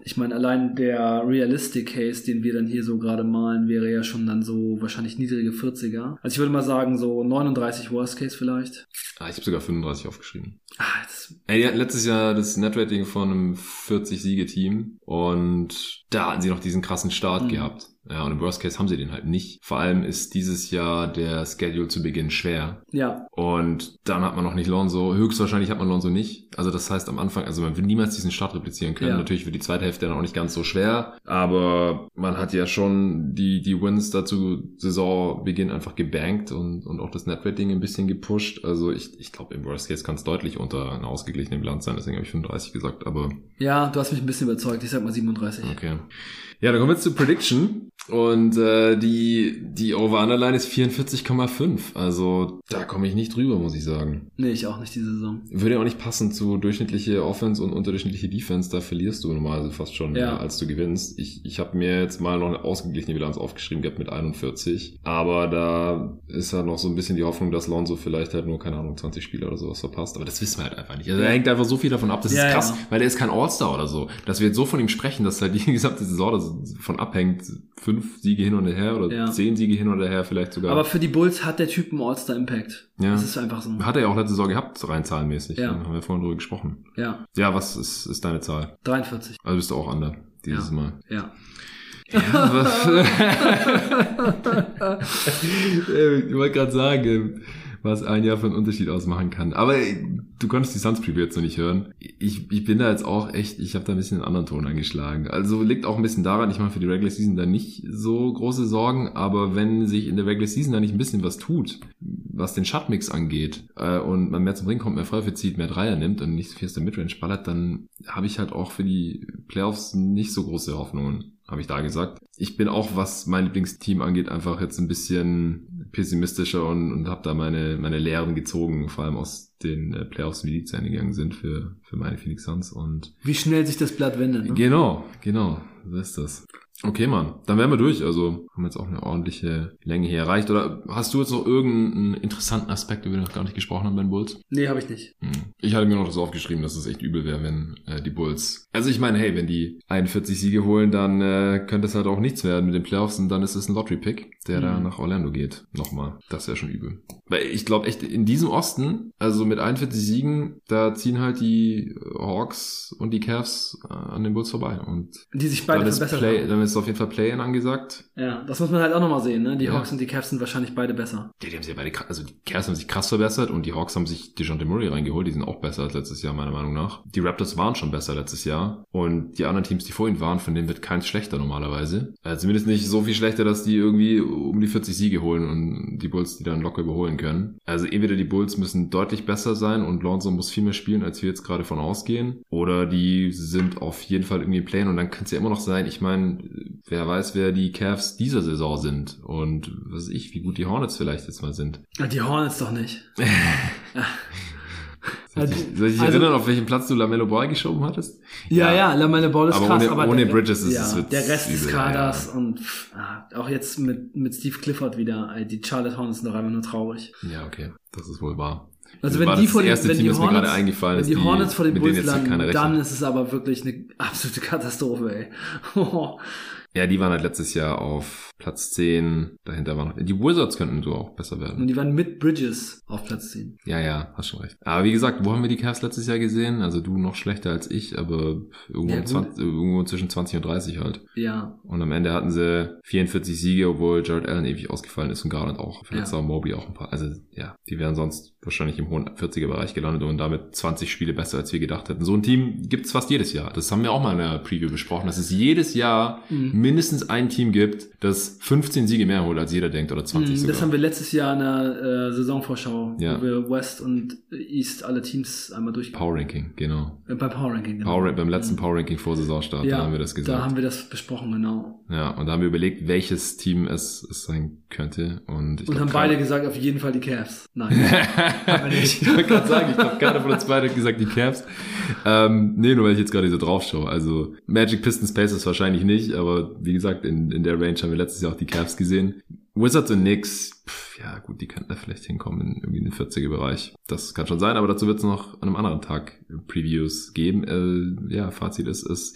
Ich meine, allein der Realistic Case, den wir dann hier so gerade malen, wäre ja schon dann so wahrscheinlich niedrige 40er. Also ich würde mal sagen, so 39 Worst Case vielleicht. Ah, ich habe sogar 35 aufgeschrieben. Ah, das, Ey, die hatten letztes Jahr das Netrating von einem 40-Siege-Team und da hatten sie noch diesen krassen Start Mhm. gehabt. Ja, und im Worst Case haben sie den halt nicht. Vor allem ist dieses Jahr der Schedule zu Beginn schwer. ja, Und dann hat man noch nicht Lonzo. Höchstwahrscheinlich hat man Lonzo nicht. Also das heißt am Anfang, also man wird niemals diesen Start replizieren können. Ja. Natürlich wird die zweite Hälfte dann auch nicht ganz so schwer. Aber man hat ja schon die, die Wins dazu Saisonbeginn einfach gebankt und, und auch das Netrating ein bisschen gepusht. Also ich, ich glaube, im Worst Case kann es deutlich unter einer ausgeglichenen Bilanz sein. Deswegen habe ich 35 gesagt. Aber ja, du hast mich ein bisschen überzeugt. Ich sag mal 37. okay. Ja, dann kommen wir zur Prediction. Und äh, die, die Over-Underline ist 44,5. Also da komme ich nicht drüber, muss ich sagen. Nee, ich auch nicht diese Saison. Würde ja auch nicht passen zu durchschnittliche Offense und unterdurchschnittliche Defense. Da verlierst du normalerweise fast schon, Ja. mehr, als du gewinnst. Ich, ich habe mir jetzt mal noch eine ausgeglichene Bilanz aufgeschrieben gehabt mit 41. Aber da ist halt noch so ein bisschen die Hoffnung, dass Lonzo vielleicht halt nur, keine Ahnung, 20 Spiele oder sowas verpasst. Aber das wissen wir halt einfach nicht. Also da hängt einfach so viel davon ab. Das Ja, ist krass, ja. weil der ist kein All-Star oder so. Dass wir jetzt so von ihm sprechen, dass halt die gesamte Saison davon abhängt. Fünf Siege hin und her oder Ja. zehn Siege hin oder her vielleicht sogar. Aber für die Bulls hat der Typ einen All-Star-Impact. Ja. Das ist einfach so. hat er ja auch letzte Saison gehabt, rein zahlenmäßig. Ja. Haben wir vorhin drüber gesprochen. Ja, Ja, was ist, ist deine Zahl? 43. Also bist du auch under dieses Ja. Mal. Ja. Ja, was, ich wollte gerade sagen, was ein Jahr für einen Unterschied ausmachen kann. Aber du konntest die Suns Preview jetzt noch nicht hören. Ich, ich bin da jetzt auch echt, ich habe da ein bisschen einen anderen Ton angeschlagen. Also liegt auch ein bisschen daran, ich mache für die Regular Season da nicht so große Sorgen, aber wenn sich in der Regular Season da nicht ein bisschen was tut, was den Shotmix angeht, äh, und man mehr zum Ring kommt, mehr Freiwürfe zieht, mehr Dreier nimmt und nicht so viel aus der Midrange ballert, dann habe ich halt auch für die Playoffs nicht so große Hoffnungen habe ich da gesagt. Ich bin auch, was mein Lieblingsteam angeht, einfach jetzt ein bisschen pessimistischer und, und habe da meine, meine Lehren gezogen, vor allem aus den äh, Playoffs, wie die zu Ende gegangen sind für, für meine Phoenix Suns. Und Wie schnell sich das Blatt wendet. Ne? genau, genau, so ist das. Okay, Mann, dann wären wir durch. Also haben jetzt auch eine ordentliche Länge hier erreicht. Oder hast du jetzt noch irgendeinen interessanten Aspekt, über den wir noch gar nicht gesprochen haben bei den Bulls? Nee, habe ich nicht. Hm. Ich hatte mir noch das aufgeschrieben, dass es echt übel wäre, wenn äh, die Bulls. Also ich meine, hey, wenn die 41 Siege holen, dann äh, könnte es halt auch nichts werden mit den Playoffs und dann ist es ein Lottery-Pick, der da Mhm. nach Orlando geht. Nochmal. Das wäre schon übel. Weil ich glaube echt, in diesem Osten, also mit 41 Siegen, da ziehen halt die Hawks und die Cavs äh, an den Bulls vorbei. Und Die sich beide verbessert Play, ist auf jeden Fall Play-In angesagt. Ja, das muss man halt auch nochmal sehen, ne? Die ja. Hawks und die Cavs sind wahrscheinlich beide besser. Ja, die haben sich ja beide, also die Cavs haben sich krass verbessert und die Hawks haben sich DeJounte Murray reingeholt. Die sind auch besser als letztes Jahr, meiner Meinung nach. Die Raptors waren schon besser letztes Jahr und die anderen Teams, die vor ihnen waren, von denen wird keins schlechter normalerweise. Also zumindest nicht so viel schlechter, dass die irgendwie um die 40 Siege holen und die Bulls die dann locker überholen können. Also entweder die Bulls müssen deutlich besser sein und Lonzo muss viel mehr spielen, als wir jetzt gerade von ausgehen. Oder die sind auf jeden Fall irgendwie Plan und dann könnte es ja immer noch sein, ich meine, wer weiß, wer die Cavs dieser Saison sind und was weiß ich, wie gut die Hornets vielleicht jetzt mal sind. Die Hornets doch nicht. Soll ich, soll ich dich also, erinnern, auf welchen Platz du Lamello Ball geschoben hattest? Ja, ja, ja Lamello Ball ist aber krass. Ohne, aber ohne der, Bridges ist ja, es Der Rest des Kaders ja. und ah, auch jetzt mit, mit Steve Clifford wieder. Die Charlotte Hornets sind doch einfach nur traurig. Ja, okay. Das ist wohl wahr. Also wenn die vor den, wenn Team, die Hornets, wenn die, die Hornets vor den Bulls landen, dann ist es aber wirklich eine absolute Katastrophe, ey. Ja, die waren halt letztes Jahr auf Platz 10. Dahinter waren noch, die Wizards könnten so auch besser werden. Und die waren mit Bridges auf Platz 10. Ja, ja, hast schon recht. Aber wie gesagt, wo haben wir die Cavs letztes Jahr gesehen? Also du noch schlechter als ich, aber irgendwo, ja, 20, irgendwo zwischen 20 und 30 halt. Ja. Und am Ende hatten sie 44 Siege, obwohl Jared Allen ewig ausgefallen ist und Garland auch. Vielleicht ja. Mobley auch ein paar. Also ja, die wären sonst wahrscheinlich im hohen 40er Bereich gelandet und damit 20 Spiele besser, als wir gedacht hätten. So ein Team gibt's fast jedes Jahr. Das haben wir auch mal in der Preview besprochen, dass es jedes Jahr mhm. mindestens ein Team gibt, das 15 Siege mehr holt, als jeder denkt, oder 20 mhm, sogar. Das haben wir letztes Jahr in der äh, Saisonvorschau, ja. wo wir West und East alle Teams einmal durch. Power Ranking, genau. Äh, bei Power Ranking, genau. Power, beim letzten Power Ranking vor Saisonstart, ja, da haben wir das gesagt. Da haben wir das besprochen, genau. Ja, und da haben wir überlegt, welches Team es, es sein könnte. Und, ich und glaub, haben beide gesagt, auf jeden Fall die Cavs. Nein. ich wollte gerade sagen, ich glaube, keiner von uns beide hat gesagt, die Cavs. Ähm, nee, nur weil ich jetzt gerade so drauf schaue. Also Magic Pistons Pacers wahrscheinlich nicht, aber wie gesagt, in, in der Range haben wir letztes Jahr auch die Cavs gesehen. Wizards und Knicks, pff, ja gut, die könnten da vielleicht hinkommen in irgendwie den 40er Bereich. Das kann schon sein, aber dazu wird es noch an einem anderen Tag Previews geben. Äh, ja, Fazit ist, es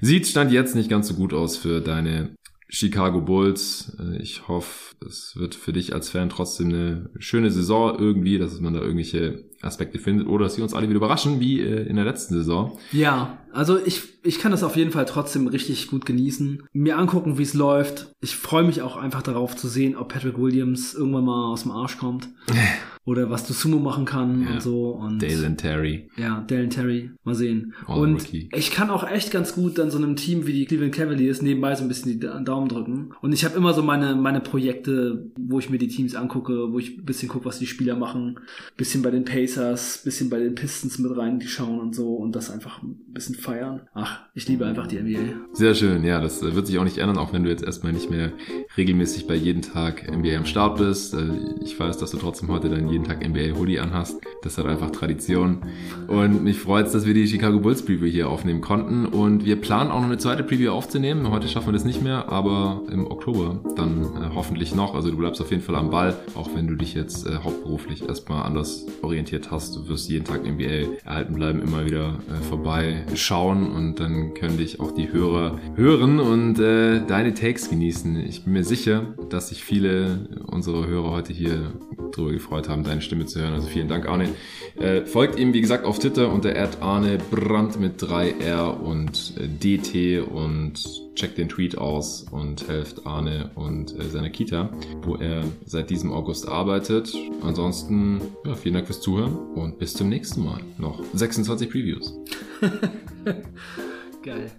sieht Stand jetzt nicht ganz so gut aus für deine Chicago Bulls. Äh, ich hoffe, es wird für dich als Fan trotzdem eine schöne Saison irgendwie, dass man da irgendwelche Aspekte findet oder dass sie uns alle wieder überraschen, wie äh, in der letzten Saison. Ja, also ich, ich kann das auf jeden Fall trotzdem richtig gut genießen. Mir angucken, wie es läuft. Ich freue mich auch einfach darauf zu sehen, ob Patrick Williams irgendwann mal aus dem Arsch kommt. oder was du Sumo machen kann ja. und so. Und Dalen Terry. Ja, Dalen Terry. Mal sehen. All und rookie. ich kann auch echt ganz gut dann so einem Team wie die Cleveland Cavaliers nebenbei so ein bisschen die Daumen drücken. Und ich habe immer so meine, meine Projekte, wo ich mir die Teams angucke, wo ich ein bisschen gucke, was die Spieler machen. Bisschen bei den Pacers, bisschen bei den Pistons mit rein, die schauen und so und das einfach ein bisschen feiern. Ach, ich liebe einfach die NBA. Sehr schön, ja, das wird sich auch nicht ändern, auch wenn du jetzt erstmal nicht mehr regelmäßig bei jedem Tag NBA am Start bist. Äh, ich weiß, dass du trotzdem heute dein jeden Tag NBA-Hoodie anhast. Das hat einfach Tradition. Und mich freut es, dass wir die Chicago Bulls Preview hier aufnehmen konnten. Und wir planen auch noch eine zweite Preview aufzunehmen. Heute schaffen wir das nicht mehr, aber im Oktober dann äh, hoffentlich noch. Also du bleibst auf jeden Fall am Ball, auch wenn du dich jetzt äh, hauptberuflich erstmal anders orientiert hast. Du wirst jeden Tag NBA erhalten bleiben, immer wieder äh, vorbeischauen und dann können dich auch die Hörer hören und äh, deine Takes genießen. Ich bin mir sicher, dass sich viele unserer Hörer heute hier drüber gefreut haben, deine Stimme zu hören. Also vielen Dank, Arne. Äh, folgt ihm, wie gesagt, auf Twitter unter Arne Brandt mit 3R und äh, DT und checkt den Tweet aus und helft Arne und äh, seiner Kita, wo er seit diesem August arbeitet. Ansonsten, ja, vielen Dank fürs Zuhören und bis zum nächsten Mal. Noch 26 Previews. Geil.